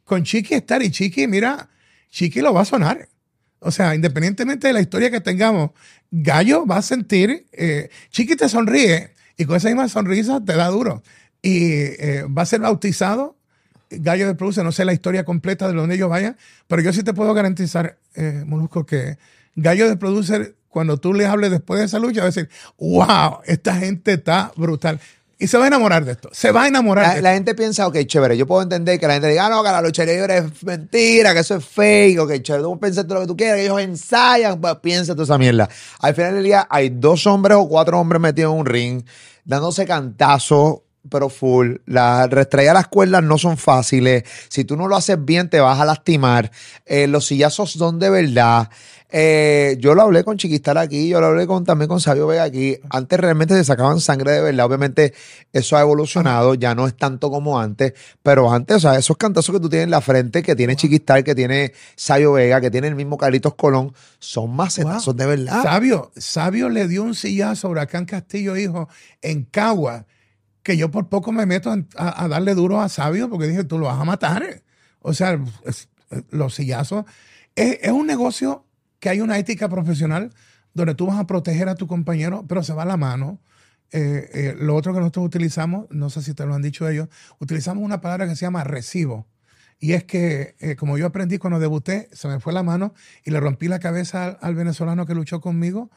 con Chiqui estar y Chiqui, mira, Chiqui lo va a sonar. O sea, independientemente de la historia que tengamos, Gallo va a sentir, eh, Chiqui te sonríe y con esa misma sonrisa te da duro. Y eh, va a ser bautizado Gallo de Produce, no sé la historia completa de donde ellos vayan, pero yo sí te puedo garantizar, eh, Molusco, que Gallo de Producer, cuando tú le hables después de esa lucha, va a decir, wow, esta gente está brutal. Y se va a enamorar de esto. Se va a enamorar La, de esto. la gente piensa, ok, chévere, yo puedo entender que la gente diga, ah, no, que la lucha libre es mentira, que eso es fake, ok, chévere, tú piensas todo lo que tú quieras, que ellos ensayan, pues piensa toda esa mierda. Al final del día hay dos hombres o cuatro hombres metidos en un ring, dándose cantazos, pero full. La restraer las cuerdas no son fáciles. Si tú no lo haces bien, te vas a lastimar. Eh, los sillazos son de verdad. Eh, yo lo hablé con Chiquistar aquí, yo lo hablé con, también con Sabio Vega aquí. Antes realmente se sacaban sangre de verdad. Obviamente eso ha evolucionado, ya no es tanto como antes, pero antes, o sea, esos cantazos que tú tienes en la frente, que tiene Chiquistar, que tiene Sabio Vega, que tiene el mismo Carlitos Colón, son macetazos de verdad. Sabio, Sabio le dio un sillazo a Huracán Castillo, hijo, en Cagua, que yo por poco me meto a, darle duro a Sabio porque dije, tú lo vas a matar. O sea, los sillazos. Es, es un negocio que hay una ética profesional donde tú vas a proteger a tu compañero, pero se va la mano. Eh, eh, lo otro que nosotros utilizamos, no sé si te lo han dicho ellos, utilizamos una palabra que se llama recibo. Y es que, eh, como yo aprendí cuando debuté, se me fue la mano y le rompí la cabeza al venezolano que luchó conmigo.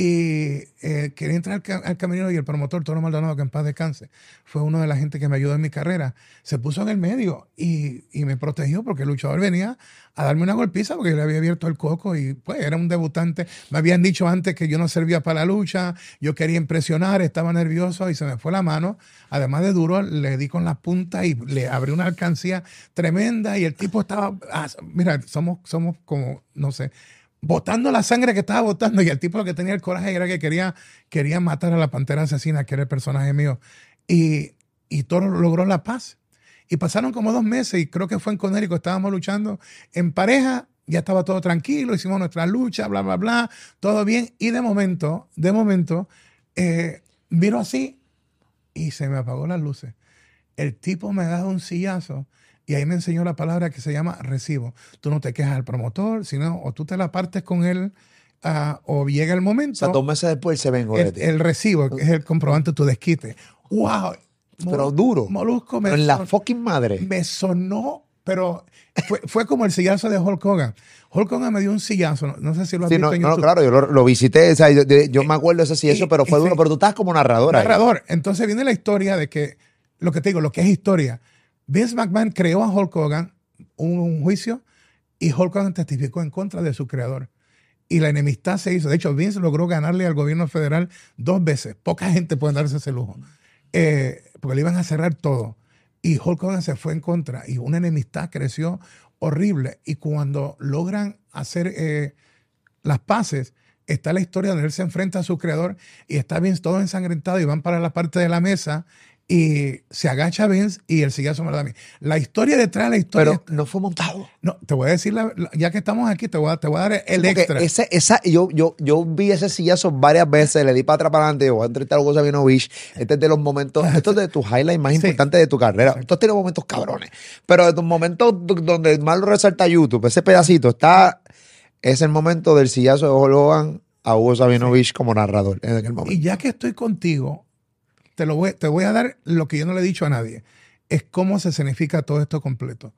Y eh, quería entrar al, ca- al camerino y el promotor, Toro Maldonado, que en paz descanse, fue uno de la gente que me ayudó en mi carrera. Se puso en el medio y, y me protegió porque el luchador venía a darme una golpiza porque yo le había abierto el coco y pues era un debutante. Me habían dicho antes que yo no servía para la lucha, yo quería impresionar, estaba nervioso y se me fue la mano. Además de duro, le di con las puntas y le abrí una alcancía tremenda y el tipo estaba, ah, mira, somos, somos como, no sé, botando la sangre que estaba botando y el tipo que tenía el coraje era que quería, quería matar a la pantera asesina, que era el personaje mío. Y, y Toro logró la paz. Y pasaron como dos meses y creo que fue en Conérico, estábamos luchando en pareja, ya estaba todo tranquilo, hicimos nuestra lucha, bla, bla, bla, todo bien. Y de momento, de momento, eh, vino así y se me apagó las luces. El tipo me da un sillazo y ahí me enseñó la palabra que se llama recibo. Tú no te quejas al promotor, sino o tú te la partes con él ah, o llega el O momento. sea, dos meses después se vengo de el, ti. el recibo, que es el comprobante de tu desquite. ¡Wow! Pero duro. Molusco me, Pero en la fucking madre. me sonó, pero fue, fue como el sillazo de Hulk Hogan. Hulk Hogan me dio un sillazo, no, no sé si lo has Sí, visto no, en no, YouTube. claro, yo lo, lo visité, o sea, yo, yo me acuerdo ese eso, Y- pero fue duro, pero tú estás como narrador ahí. narrador. Entonces viene la historia de que, lo que te digo, lo que es historia. Vince McMahon creó a Hulk Hogan un, juicio y Hulk Hogan testificó en contra de su creador. Y la enemistad se hizo. De hecho, Vince logró ganarle al gobierno federal dos veces. Poca gente puede darse ese lujo. Eh, porque le iban a cerrar todo. Y Hulk Hogan se fue en contra. Y una enemistad creció horrible. Y cuando logran hacer eh, las paces, está la historia donde él se enfrenta a su creador y está Vince todo ensangrentado y van para la parte de la mesa y se agacha Vince y el sillazo me lo da a mí. La historia detrás de la historia... Pero no fue montado. no, te voy a decir, la- la- ya que estamos aquí, te voy a, te voy a dar el Porque extra. ese, esa, yo, yo, yo vi ese sillazo varias veces, le di para atrás para adelante, voy a entrevistar a Hugo Sabinovich. Este es de los momentos, esto es de tus highlights más Sí. importantes de tu carrera. Tú has tenido momentos cabrones, pero de tus momentos do- donde más lo resalta YouTube, ese pedacito está, es el momento del sillazo de Hulk Hogan a Hugo Sabinovich como narrador en aquel momento. Y ya que estoy contigo, te, lo voy, te voy a dar lo que yo no le he dicho a nadie. Es cómo se significa todo esto completo.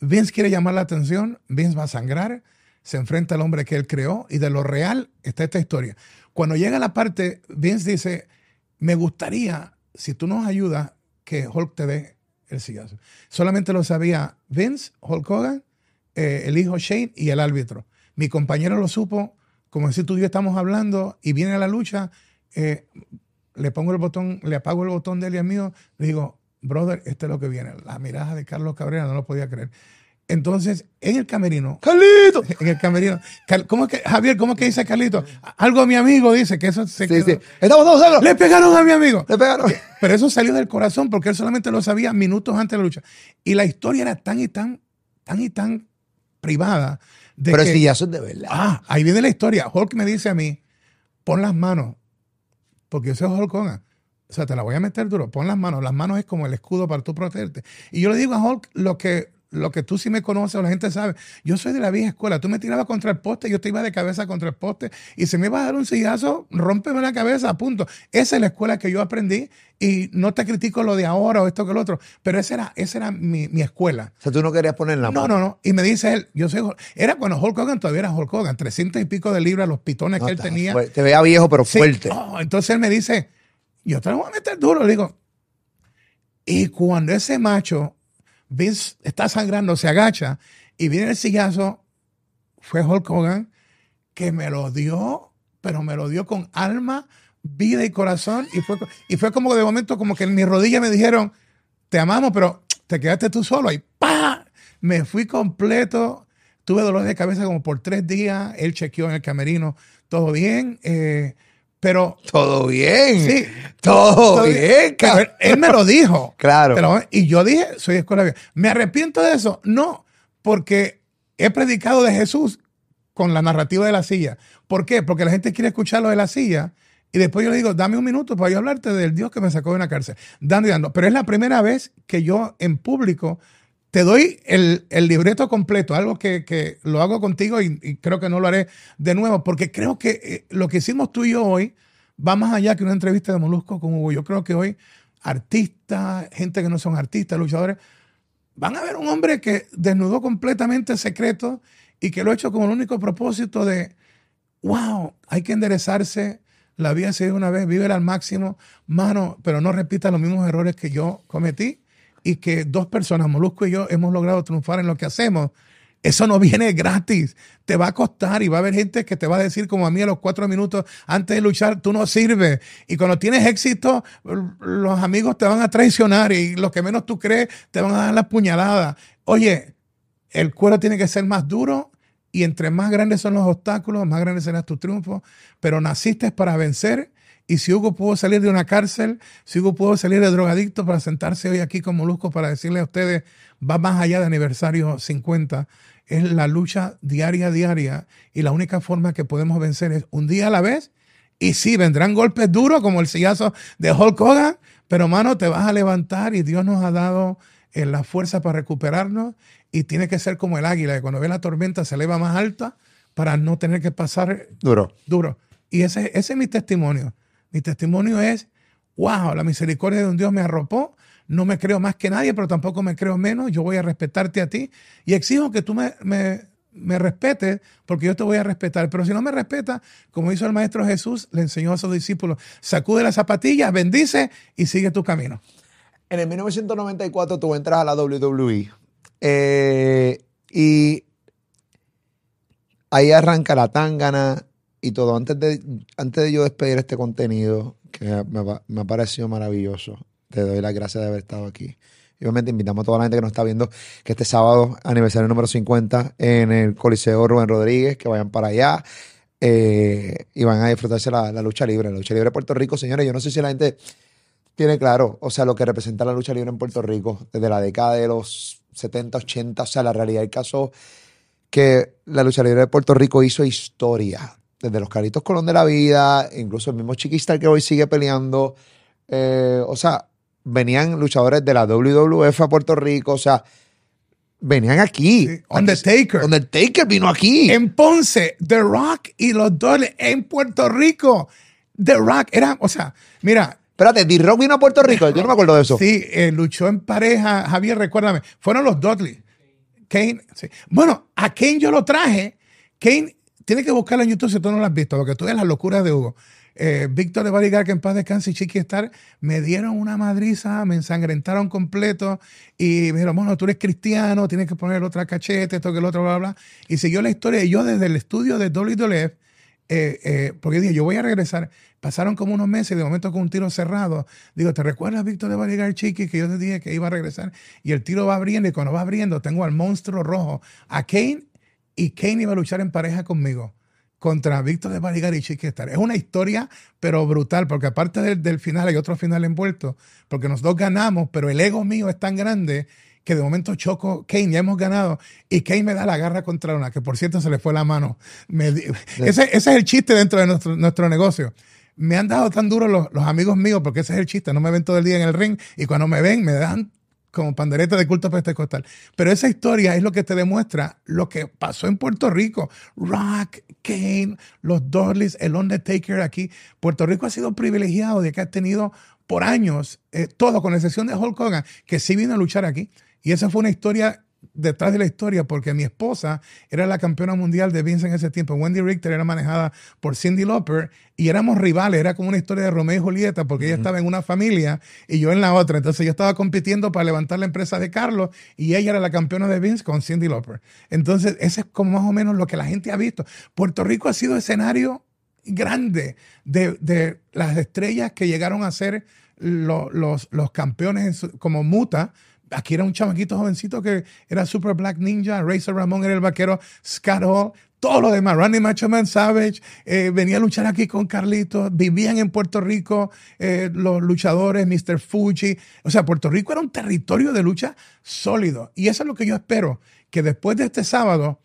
Vince quiere llamar la atención, Vince va a sangrar, se enfrenta al hombre que él creó y de lo real está esta historia. Cuando llega la parte, Vince dice, me gustaría, si tú nos ayudas, que Hulk te dé el sillazo. Solamente lo sabía Vince, Hulk Hogan, eh, el hijo Shane y el árbitro. Mi compañero lo supo, como si tú y yo estamos hablando y viene a la lucha, eh, le pongo el botón, le apago el botón de él y el mío, le digo, brother, esto es lo que viene. La mirada de Carlos Cabrera no lo podía creer. Entonces, en el camerino, ¡Carlito! en el camerino, ¿cómo es que, Javier, cómo es que dice Carlito? Algo a mi amigo dice que eso se Sí, sí. Estamos todos celos. Le pegaron a mi amigo. Le pegaron. Pero eso salió del corazón porque él solamente lo sabía minutos antes de la lucha. Y la historia era tan y tan, tan y tan privada. De Pero que, el sillazo es de verdad. Ah, ahí viene la historia. Hulk me dice a mí, pon las manos, porque yo soy Hulk Hogan. O sea, te la voy a meter duro. Pon las manos. Las manos es como el escudo para tú protegerte. Y yo le digo a Hulk lo que, lo que tú sí me conoces o la gente sabe, yo soy de la vieja escuela. Tú me tirabas contra el poste, yo te iba de cabeza contra el poste y si me iba a dar un sillazo, rómpeme la cabeza, punto. Esa es la escuela que yo aprendí y no te critico lo de ahora o esto que lo otro, pero esa era, esa era mi, escuela. O sea, tú no querías poner la No, no, no. Y me dice él, yo soy, era cuando Hulk Hogan todavía era Hulk Hogan, 300 y pico de libras, los pitones que él tenía. Te veía viejo, pero fuerte. entonces él me dice, yo te lo voy a meter duro. Le digo, y cuando ese macho Vince está sangrando, se agacha y viene el sillazo, fue Hulk Hogan que me lo dio, pero me lo dio con alma, vida y corazón. Y fue, y fue como de momento, como que en mi rodilla me dijeron, te amamos, pero te quedaste tú solo. Y ¡pa! Me fui completo. Tuve dolor de cabeza como por tres días. Él chequeó en el camerino, todo bien. Eh, pero. Todo bien. Sí. Todo, bien, Él, me lo dijo. claro. y yo dije, soy escuela bien. ¿Me arrepiento de eso? No, porque he predicado de Jesús con la narrativa de la silla. ¿Por qué? Porque la gente quiere escuchar lo de la silla. Y después yo le digo, dame un minuto para yo hablarte del Dios que me sacó de una cárcel. Dando y dando. Pero es la primera vez que yo en público te doy el, libreto completo, algo que, lo hago contigo y, creo que no lo haré de nuevo, porque creo que eh, lo que hicimos tú y yo hoy va más allá que una entrevista de Molusco con Hugo. Yo creo que hoy artistas, gente que no son artistas, luchadores, van a ver un hombre que desnudó completamente el secreto y que lo ha hecho con el único propósito de, wow, hay que enderezarse, la vida se vive una vez, vive al máximo, mano, pero no repita los mismos errores que yo cometí y que dos personas, Molusco y yo, hemos logrado triunfar en lo que hacemos, eso no viene gratis. Te va a costar y va a haber gente que te va a decir, como a mí a los cuatro minutos antes de luchar, tú no sirves. Y cuando tienes éxito, los amigos te van a traicionar y lo que menos tú crees te van a dar las puñaladas. Oye, el cuero tiene que ser más duro y entre más grandes son los obstáculos, más grande será tu triunfo. Pero naciste para vencer y si Hugo pudo salir de una cárcel, si Hugo pudo salir de drogadicto para sentarse hoy aquí con Molusco para decirle a ustedes, va más allá de aniversario 50, es la lucha diaria, diaria. Y la única forma que podemos vencer es un día a la vez. Y sí, vendrán golpes duros como el sillazo de Hulk Hogan, pero mano, te vas a levantar y Dios nos ha dado eh, la fuerza para recuperarnos. Y tiene que ser como el águila, que cuando ve la tormenta se eleva más alta para no tener que pasar duro. Duro. Y ese, ese es mi testimonio. Mi testimonio es, wow, la misericordia de un Dios me arropó. No me creo más que nadie, pero tampoco me creo menos. Yo voy a respetarte a ti y exijo que tú me, me, respetes porque yo te voy a respetar. Pero si no me respetas, como hizo el Maestro Jesús, le enseñó a sus discípulos, sacude las zapatillas, bendice y sigue tu camino. En el 1994 tú entras a la WWE eh, y ahí arranca la tangana, y todo, antes de, antes de yo despedir este contenido, que me, ha parecido maravilloso, te doy las gracias de haber estado aquí. Y obviamente invitamos a toda la gente que nos está viendo que este sábado, aniversario número 50, en el Coliseo Rubén Rodríguez, que vayan para allá eh, y van a disfrutarse la, la, lucha libre. La lucha libre de Puerto Rico, señores, yo no sé si la gente tiene claro, o sea, lo que representa la lucha libre en Puerto Rico desde la década de los 70, 80, o sea, la realidad del caso que la lucha libre de Puerto Rico hizo historia desde los Caritos Colón de la vida, incluso el mismo Chiquistar que hoy sigue peleando. Eh, o sea, venían luchadores de la WWF a Puerto Rico, o sea, venían aquí. Undertaker. Undertaker vino aquí. En Ponce, The Rock y los Dobles en Puerto Rico. The Rock era, o sea, mira. Espérate, The Rock vino a Puerto Rico, yo no me acuerdo de eso. Sí, eh, luchó en pareja, Javier, recuérdame, fueron los Dudley. Kane, sí. Bueno, a Kane yo lo traje. Kane Tienes que buscarla en YouTube si tú no la has visto, porque tú ves las locuras de Hugo. Eh, Víctor de Barigar, que en paz descanse, y Chiqui Star, me dieron una madriza, me ensangrentaron completo y me dijeron, bueno, tú eres cristiano, tienes que poner otra cachete, esto que el otro, bla, bla, bla. Y siguió la historia. Y yo desde el estudio de WWF, eh, eh, porque dije, yo voy a regresar. Pasaron como unos meses de momento con un tiro cerrado. Digo, ¿te recuerdas, Víctor de Barigar Chiqui, que yo te dije que iba a regresar? Y el tiro va abriendo y cuando va abriendo tengo al monstruo rojo, a Kane y Kane iba a luchar en pareja conmigo contra Víctor de Barigar y Chiquistar. Es una historia, pero brutal, porque aparte del, final hay otro final envuelto, porque nosotros dos ganamos, pero el ego mío es tan grande que de momento choco, Kane, ya hemos ganado, y Kane me da la garra contra una, que por cierto se le fue la mano. ese, es el chiste dentro de nuestro, nuestro negocio. Me han dado tan duro los, los, amigos míos, porque ese es el chiste, no me ven todo el día en el ring, y cuando me ven me dan como pandereta de culto pentecostal. Pero esa historia es lo que te demuestra lo que pasó en Puerto Rico. Rock, Kane, los Dudleys, el Undertaker aquí. Puerto Rico ha sido privilegiado de que ha tenido por años, eh, todo con excepción de Hulk Hogan, que sí vino a luchar aquí. Y esa fue una historia detrás de la historia porque mi esposa era la campeona mundial de Vince en ese tiempo. Wendy Richter era manejada por Cindy Lauper y éramos rivales. Era como una historia de Romeo y Julieta porque ella estaba en una familia y yo en la otra. Entonces yo estaba compitiendo para levantar la empresa de Carlos y ella era la campeona de Vince con Cindy Lauper. Entonces ese es como más o menos lo que la gente ha visto. Puerto Rico ha sido escenario grande de, las estrellas que llegaron a ser los, los, campeones como Muta Aquí era un chamaquito jovencito que era Super Black Ninja, Razor Ramón era el vaquero, Scott Hall, todo lo demás, Randy Macho Man Savage, eh, venía a luchar aquí con Carlitos, vivían en Puerto Rico eh, los luchadores, Mr. Fuji. O sea, Puerto Rico era un territorio de lucha sólido. Y eso es lo que yo espero, que después de este sábado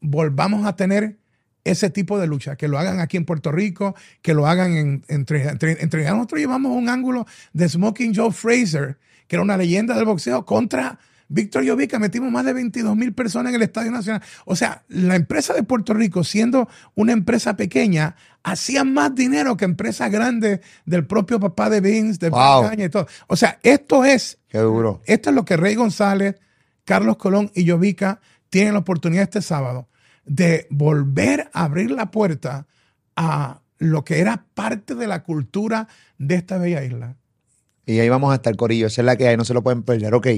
volvamos a tener ese tipo de lucha, que lo hagan aquí en Puerto Rico, que lo hagan en, entre, nosotros llevamos un ángulo de Smoking Joe Fraser, que era una leyenda del boxeo, contra Víctor Llovica. Metimos más de 22 mil personas en el Estadio Nacional. O sea, la empresa de Puerto Rico, siendo una empresa pequeña, hacía más dinero que empresas grandes del propio papá de Vince, de wow. y todo. O sea, esto es. Qué duro. Esto es lo que Rey González, Carlos Colón y Llovica tienen la oportunidad este sábado de volver a abrir la puerta a lo que era parte de la cultura de esta bella isla. Y ahí vamos a estar, Corillo. Esa es la que hay, no se lo pueden perder. Ok.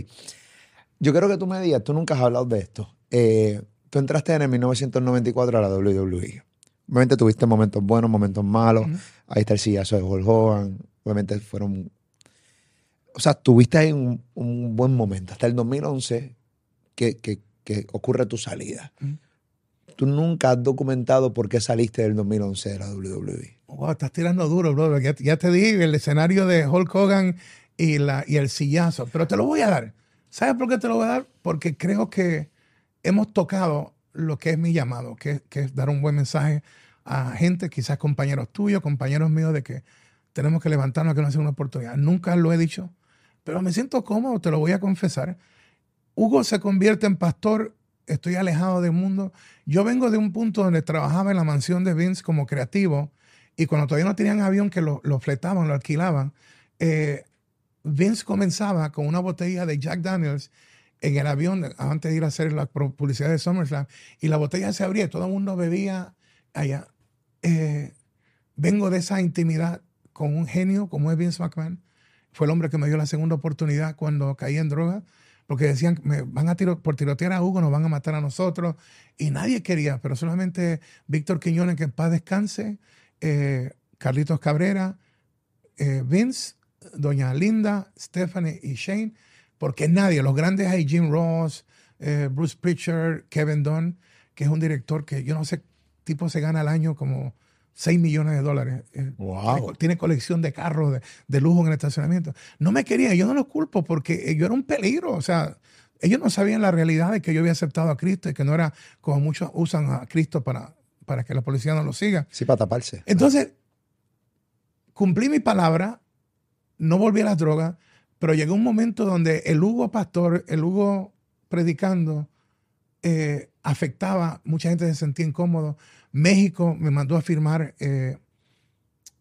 Yo quiero que tú me digas, tú nunca has hablado de esto. Eh, tú entraste en el 1994 a la WWE. Obviamente tuviste momentos buenos, momentos malos. Ahí está el sillazo de Hulk Hogan. Obviamente fueron. O sea, tuviste ahí un, buen momento. Hasta el 2011 que, que, ocurre tu salida. Tú nunca has documentado por qué saliste del 2011 de la WWE. Wow, estás tirando duro, bro. Ya, te dije el escenario de Hulk Hogan y, la, y el sillazo. Pero te lo voy a dar. ¿Sabes por qué te lo voy a dar? Porque creo que hemos tocado lo que es mi llamado, que, es dar un buen mensaje a gente, quizás compañeros tuyos, compañeros míos, de que tenemos que levantarnos que no sea una oportunidad. Nunca lo he dicho, pero me siento cómodo, te lo voy a confesar. Hugo se convierte en pastor, estoy alejado del mundo. Yo vengo de un punto donde trabajaba en la mansión de Vince como creativo y cuando todavía no tenían avión que lo, lo fletaban, lo alquilaban, eh, Vince comenzaba con una botella de Jack Daniels en el avión antes de ir a hacer la publicidad de SummerSlam y la botella se abría, todo el mundo bebía allá. Eh, vengo de esa intimidad con un genio como es Vince McMahon. Fue el hombre que me dio la segunda oportunidad cuando caí en droga, porque decían, me van a tiro, por tirotear a Hugo, nos van a matar a nosotros. Y nadie quería, pero solamente Víctor Quiñones, que en paz descanse, eh, Carlitos Cabrera, eh, Vince, Doña Linda, Stephanie y Shane, porque nadie, los grandes hay Jim Ross, eh, Bruce Pritchard, Kevin Dunn, que es un director que yo no sé, tipo se gana al año como 6 millones de dólares. Tiene, colección de carros de, lujo en el estacionamiento. No me querían, yo no los culpo porque yo era un peligro, o sea, ellos no sabían la realidad de que yo había aceptado a Cristo y que no era como muchos usan a Cristo para para que la policía no lo siga. Sí, para taparse. Entonces, cumplí mi palabra, no volví a las drogas, pero llegó un momento donde el Hugo pastor, el Hugo predicando, eh, afectaba, mucha gente se sentía incómodo. México me mandó a firmar eh,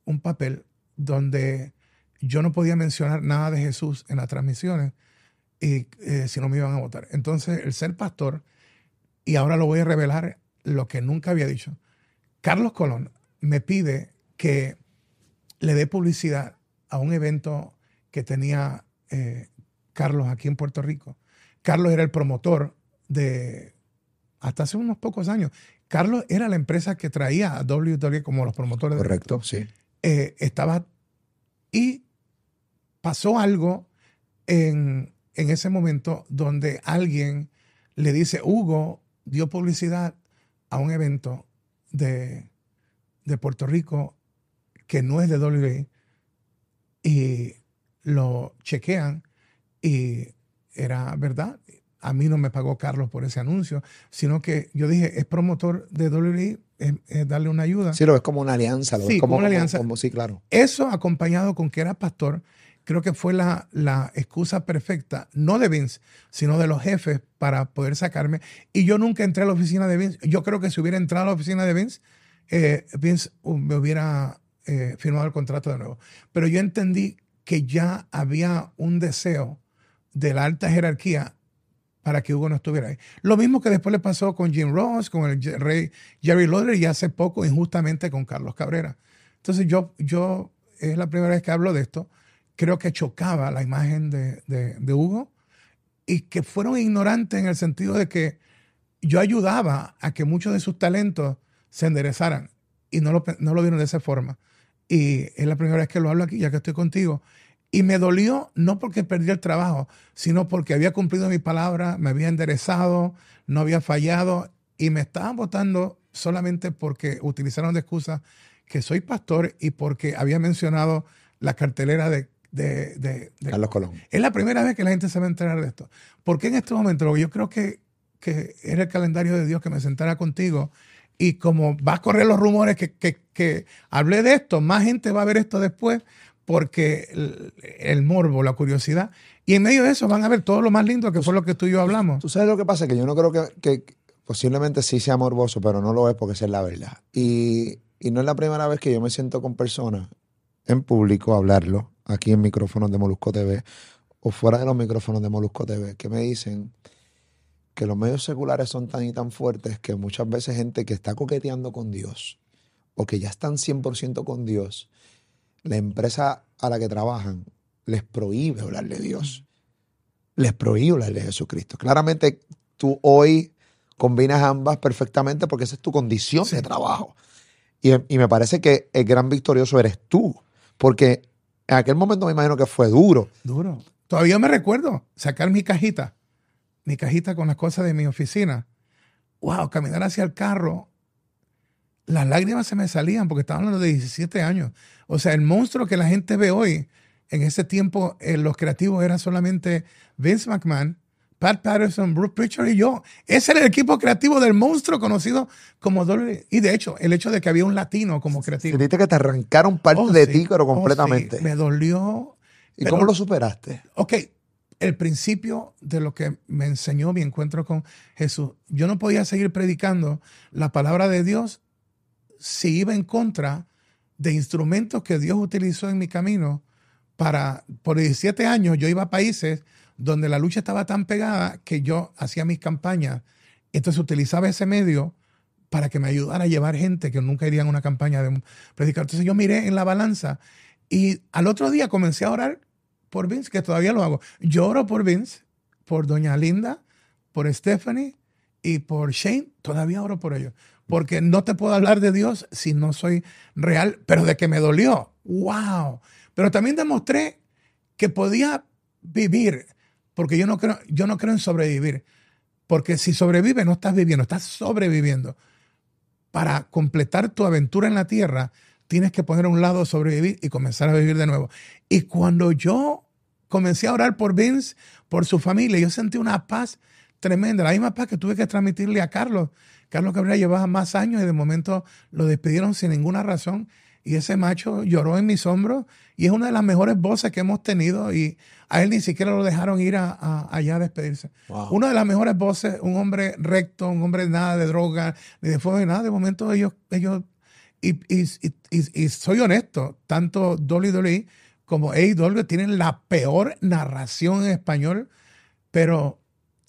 un papel donde yo no podía mencionar nada de Jesús en las transmisiones y eh, si no me iban a votar. Entonces, el ser pastor, y ahora lo voy a revelar lo que nunca había dicho. Carlos Colón me pide que le dé publicidad a un evento que tenía eh, Carlos aquí en Puerto Rico. Carlos era el promotor de, hasta hace unos pocos años, Carlos era la empresa que traía a WWE como los promotores. Correcto, sí. Eh, estaba, y pasó algo en, en ese momento donde alguien le dice, Hugo dio publicidad a un evento de, Puerto Rico que no es de WWE y lo chequean y era verdad. A mí no me pagó Carlos por ese anuncio, sino que yo dije, es promotor de WWE, es, darle una ayuda. Sí, lo es como una alianza. Lo sí, como, una alianza. sí, claro. Eso acompañado con que era pastor, creo que fue la, la, excusa perfecta, no de Vince, sino de los jefes para poder sacarme. Y yo nunca entré a la oficina de Vince. Yo creo que si hubiera entrado a la oficina de Vince, eh, Vince uh, me hubiera eh, firmado el contrato de nuevo. Pero yo entendí que ya había un deseo de la alta jerarquía para que Hugo no estuviera ahí. Lo mismo que después le pasó con Jim Ross, con el rey Jerry Lawler y hace poco injustamente con Carlos Cabrera. Entonces yo, yo es la primera vez que hablo de esto, creo que chocaba la imagen de, de, Hugo y que fueron ignorantes en el sentido de que yo ayudaba a que muchos de sus talentos se enderezaran y no lo, no lo vieron de esa forma. Y es la primera vez que lo hablo aquí, ya que estoy contigo. Y me dolió no porque perdí el trabajo, sino porque había cumplido mi palabra, me había enderezado, no había fallado y me estaban votando solamente porque utilizaron de excusa que soy pastor y porque había mencionado la cartelera de, Carlos Colón. Es la primera vez que la gente se va a enterar de esto. Porque en este momento yo creo que, que era el calendario de Dios que me sentara contigo y como va a correr los rumores que, que, que hablé de esto, más gente va a ver esto después, porque el, morbo, la curiosidad, y en medio de eso van a ver todo lo más lindo que fue lo que tú y yo hablamos. Tú sabes lo que pasa, que yo no creo que, posiblemente sí sea morboso, pero no lo es porque esa es la verdad. Y, no es la primera vez que yo me siento con personas en público a hablarlo, aquí en micrófonos de Molusco TV o fuera de los micrófonos de Molusco TV, que me dicen que los medios seculares son tan y tan fuertes que muchas veces gente que está coqueteando con Dios o que ya están 100% con Dios, la empresa a la que trabajan les prohíbe hablar de Dios. Les prohíbe hablar de Jesucristo. Claramente tú hoy combinas ambas perfectamente porque esa es tu condición de trabajo. Y, me parece que el gran victorioso eres tú. Porque en aquel momento me imagino que fue duro. Duro. Todavía me recuerdo sacar mi cajita, mi cajita con las cosas de mi oficina. Wow, caminar hacia el carro las lágrimas se me salían porque estaban los de 17 años. O sea, el monstruo que la gente ve hoy, en ese tiempo eh, los creativos eran solamente Vince McMahon, Pat Patterson, Bruce Pritchard y yo. Ese era el equipo creativo del monstruo conocido como Dolly. Y de hecho, el hecho de que había un latino como creativo. Sentiste que te arrancaron parte oh, de ti, pero oh, completamente. Me dolió. ¿Y cómo lo superaste? Ok, el principio de lo que me enseñó mi encuentro con Jesús. Yo no podía seguir predicando la palabra de Dios si iba en contra de instrumentos que Dios utilizó en mi camino para, por 17 años yo iba a países donde la lucha estaba tan pegada que yo hacía mis campañas. Entonces utilizaba ese medio para que me ayudara a llevar gente que nunca iría a una campaña de predicar. Entonces yo miré en la balanza y al otro día comencé a orar por Vince, que todavía lo hago. Yo oro por Vince, por Doña Linda, por Stephanie y por Shane. Todavía oro por ellos porque no te puedo hablar de Dios si no soy real, pero de que me dolió. ¡Wow! Pero también demostré que podía vivir, porque yo no creo, yo no creo en sobrevivir. Porque si sobrevives, no estás viviendo, estás sobreviviendo. Para completar tu aventura en la tierra, tienes que poner a un lado sobrevivir y comenzar a vivir de nuevo. Y cuando yo comencé a orar por Vince, por su familia, yo sentí una paz tremenda, la misma paz que tuve que transmitirle a Carlos Carlos Cabrera llevaba más años y de momento lo despidieron sin ninguna razón. Y ese macho lloró en mis hombros y es una de las mejores voces que hemos tenido y a él ni siquiera lo dejaron ir a, allá a despedirse. Una de las mejores voces, un hombre recto, un hombre nada de droga, ni de fuego, ni nada. De momento ellos, ellos y, y, soy honesto, tanto Dolly Dolly como A.W. tienen la peor narración en español, pero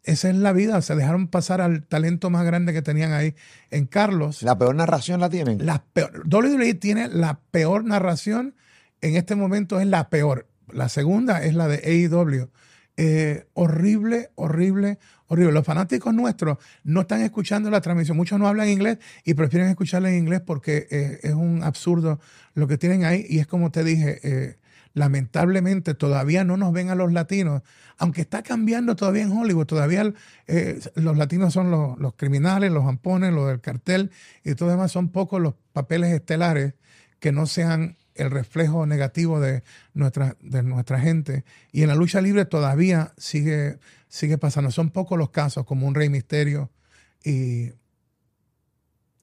esa es la vida. Se dejaron pasar al talento más grande que tenían ahí en Carlos. ¿La peor narración la tienen? La peor. WWE tiene la peor narración. En este momento es la peor. La segunda es la de AEW. Eh, horrible, horrible, horrible. Los fanáticos nuestros no están escuchando la transmisión. Muchos no hablan inglés y prefieren escucharla en inglés porque eh, es un absurdo lo que tienen ahí. Y es como te dije, eh, lamentablemente todavía no nos ven a los latinos, aunque está cambiando todavía en Hollywood, todavía eh, los latinos son los, criminales, los ampones, los del cartel y todo demás, son pocos los papeles estelares que no sean el reflejo negativo de nuestra, de nuestra gente. Y en la lucha libre todavía sigue, sigue pasando. Son pocos los casos, como un Rey Misterio y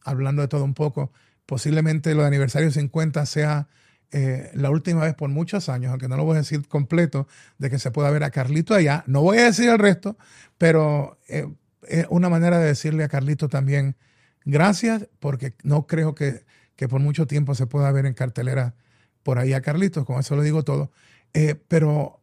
hablando de todo un poco, posiblemente lo de aniversario 50 sea eh, la última vez por muchos años, aunque no lo voy a decir completo, de que se pueda ver a Carlito allá. No voy a decir el resto, pero eh, es una manera de decirle a Carlito también gracias, porque no creo que, que, por mucho tiempo se pueda ver en cartelera por ahí a Carlitos, con eso lo digo todo. Eh, pero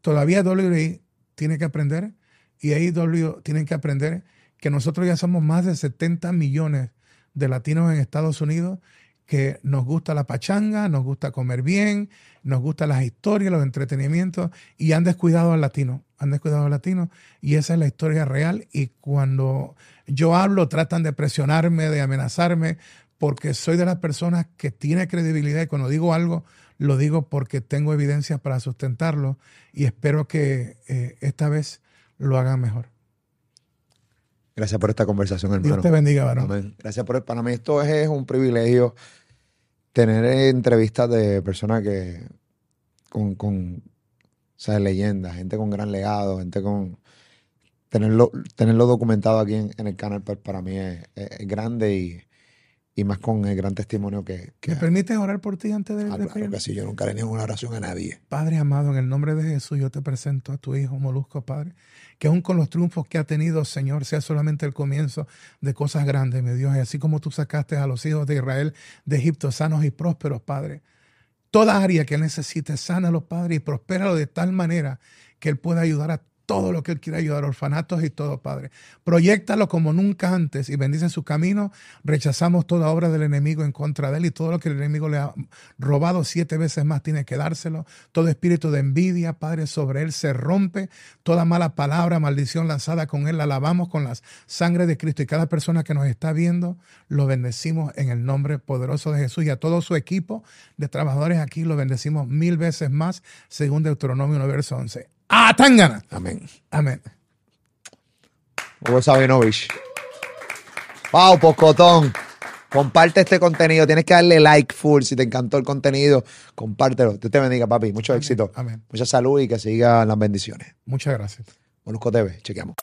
todavía WWE tiene que aprender y AEW tienen que aprender que nosotros ya somos más de 70 millones de latinos en Estados Unidos que nos gusta la pachanga, nos gusta comer bien, nos gustan las historias, los entretenimientos, y han descuidado al latino, han descuidado al latino, y esa es la historia real. Y cuando yo hablo, tratan de presionarme, de amenazarme, porque soy de las personas que tiene credibilidad y cuando digo algo, lo digo porque tengo evidencia para sustentarlo y espero que eh, esta vez lo hagan mejor. Gracias por esta conversación, hermano. Dios te bendiga, varón. Gracias por para mí esto es un privilegio tener entrevistas de personas que con, con o sea, leyendas, gente con gran legado, gente con tenerlo, tenerlo documentado aquí en, el canal pues, para mí es grande y y más con el gran testimonio que... que ¿Me permites orar por ti antes de, ah, claro que sí, yo nunca le niego una oración a nadie. Padre amado, en el nombre de Jesús yo te presento a tu hijo Molusco, Padre, que aún con los triunfos que ha tenido, Señor, sea solamente el comienzo de cosas grandes, mi Dios, y así como tú sacaste a los hijos de Israel de Egipto sanos y prósperos, Padre. Toda área que él necesite, sánalo, Padre, y prospéralo de tal manera que él pueda ayudar a todo lo que Él quiere ayudar, orfanatos y todo, Padre. Proyectalo como nunca antes y bendice su camino. Rechazamos toda obra del enemigo en contra de Él y todo lo que el enemigo le ha robado siete veces más tiene que dárselo. Todo espíritu de envidia, Padre, sobre Él se rompe. Toda mala palabra, maldición lanzada con Él, la lavamos con la sangre de Cristo. Y cada persona que nos está viendo, lo bendecimos en el nombre poderoso de Jesús. Y a todo su equipo de trabajadores aquí, lo bendecimos mil veces más, según Deuteronomio 1, verso 11. ¡Ah, Tangana! Amén. Amén. Hugo Sabinovich. Pau, Pocotón. Comparte este contenido. Tienes que darle like full. Si te encantó el contenido, compártelo. Dios te bendiga, papi. Mucho éxito. Amén. Mucha salud y que sigan las bendiciones. Muchas gracias. Molusco TV. Chequeamos.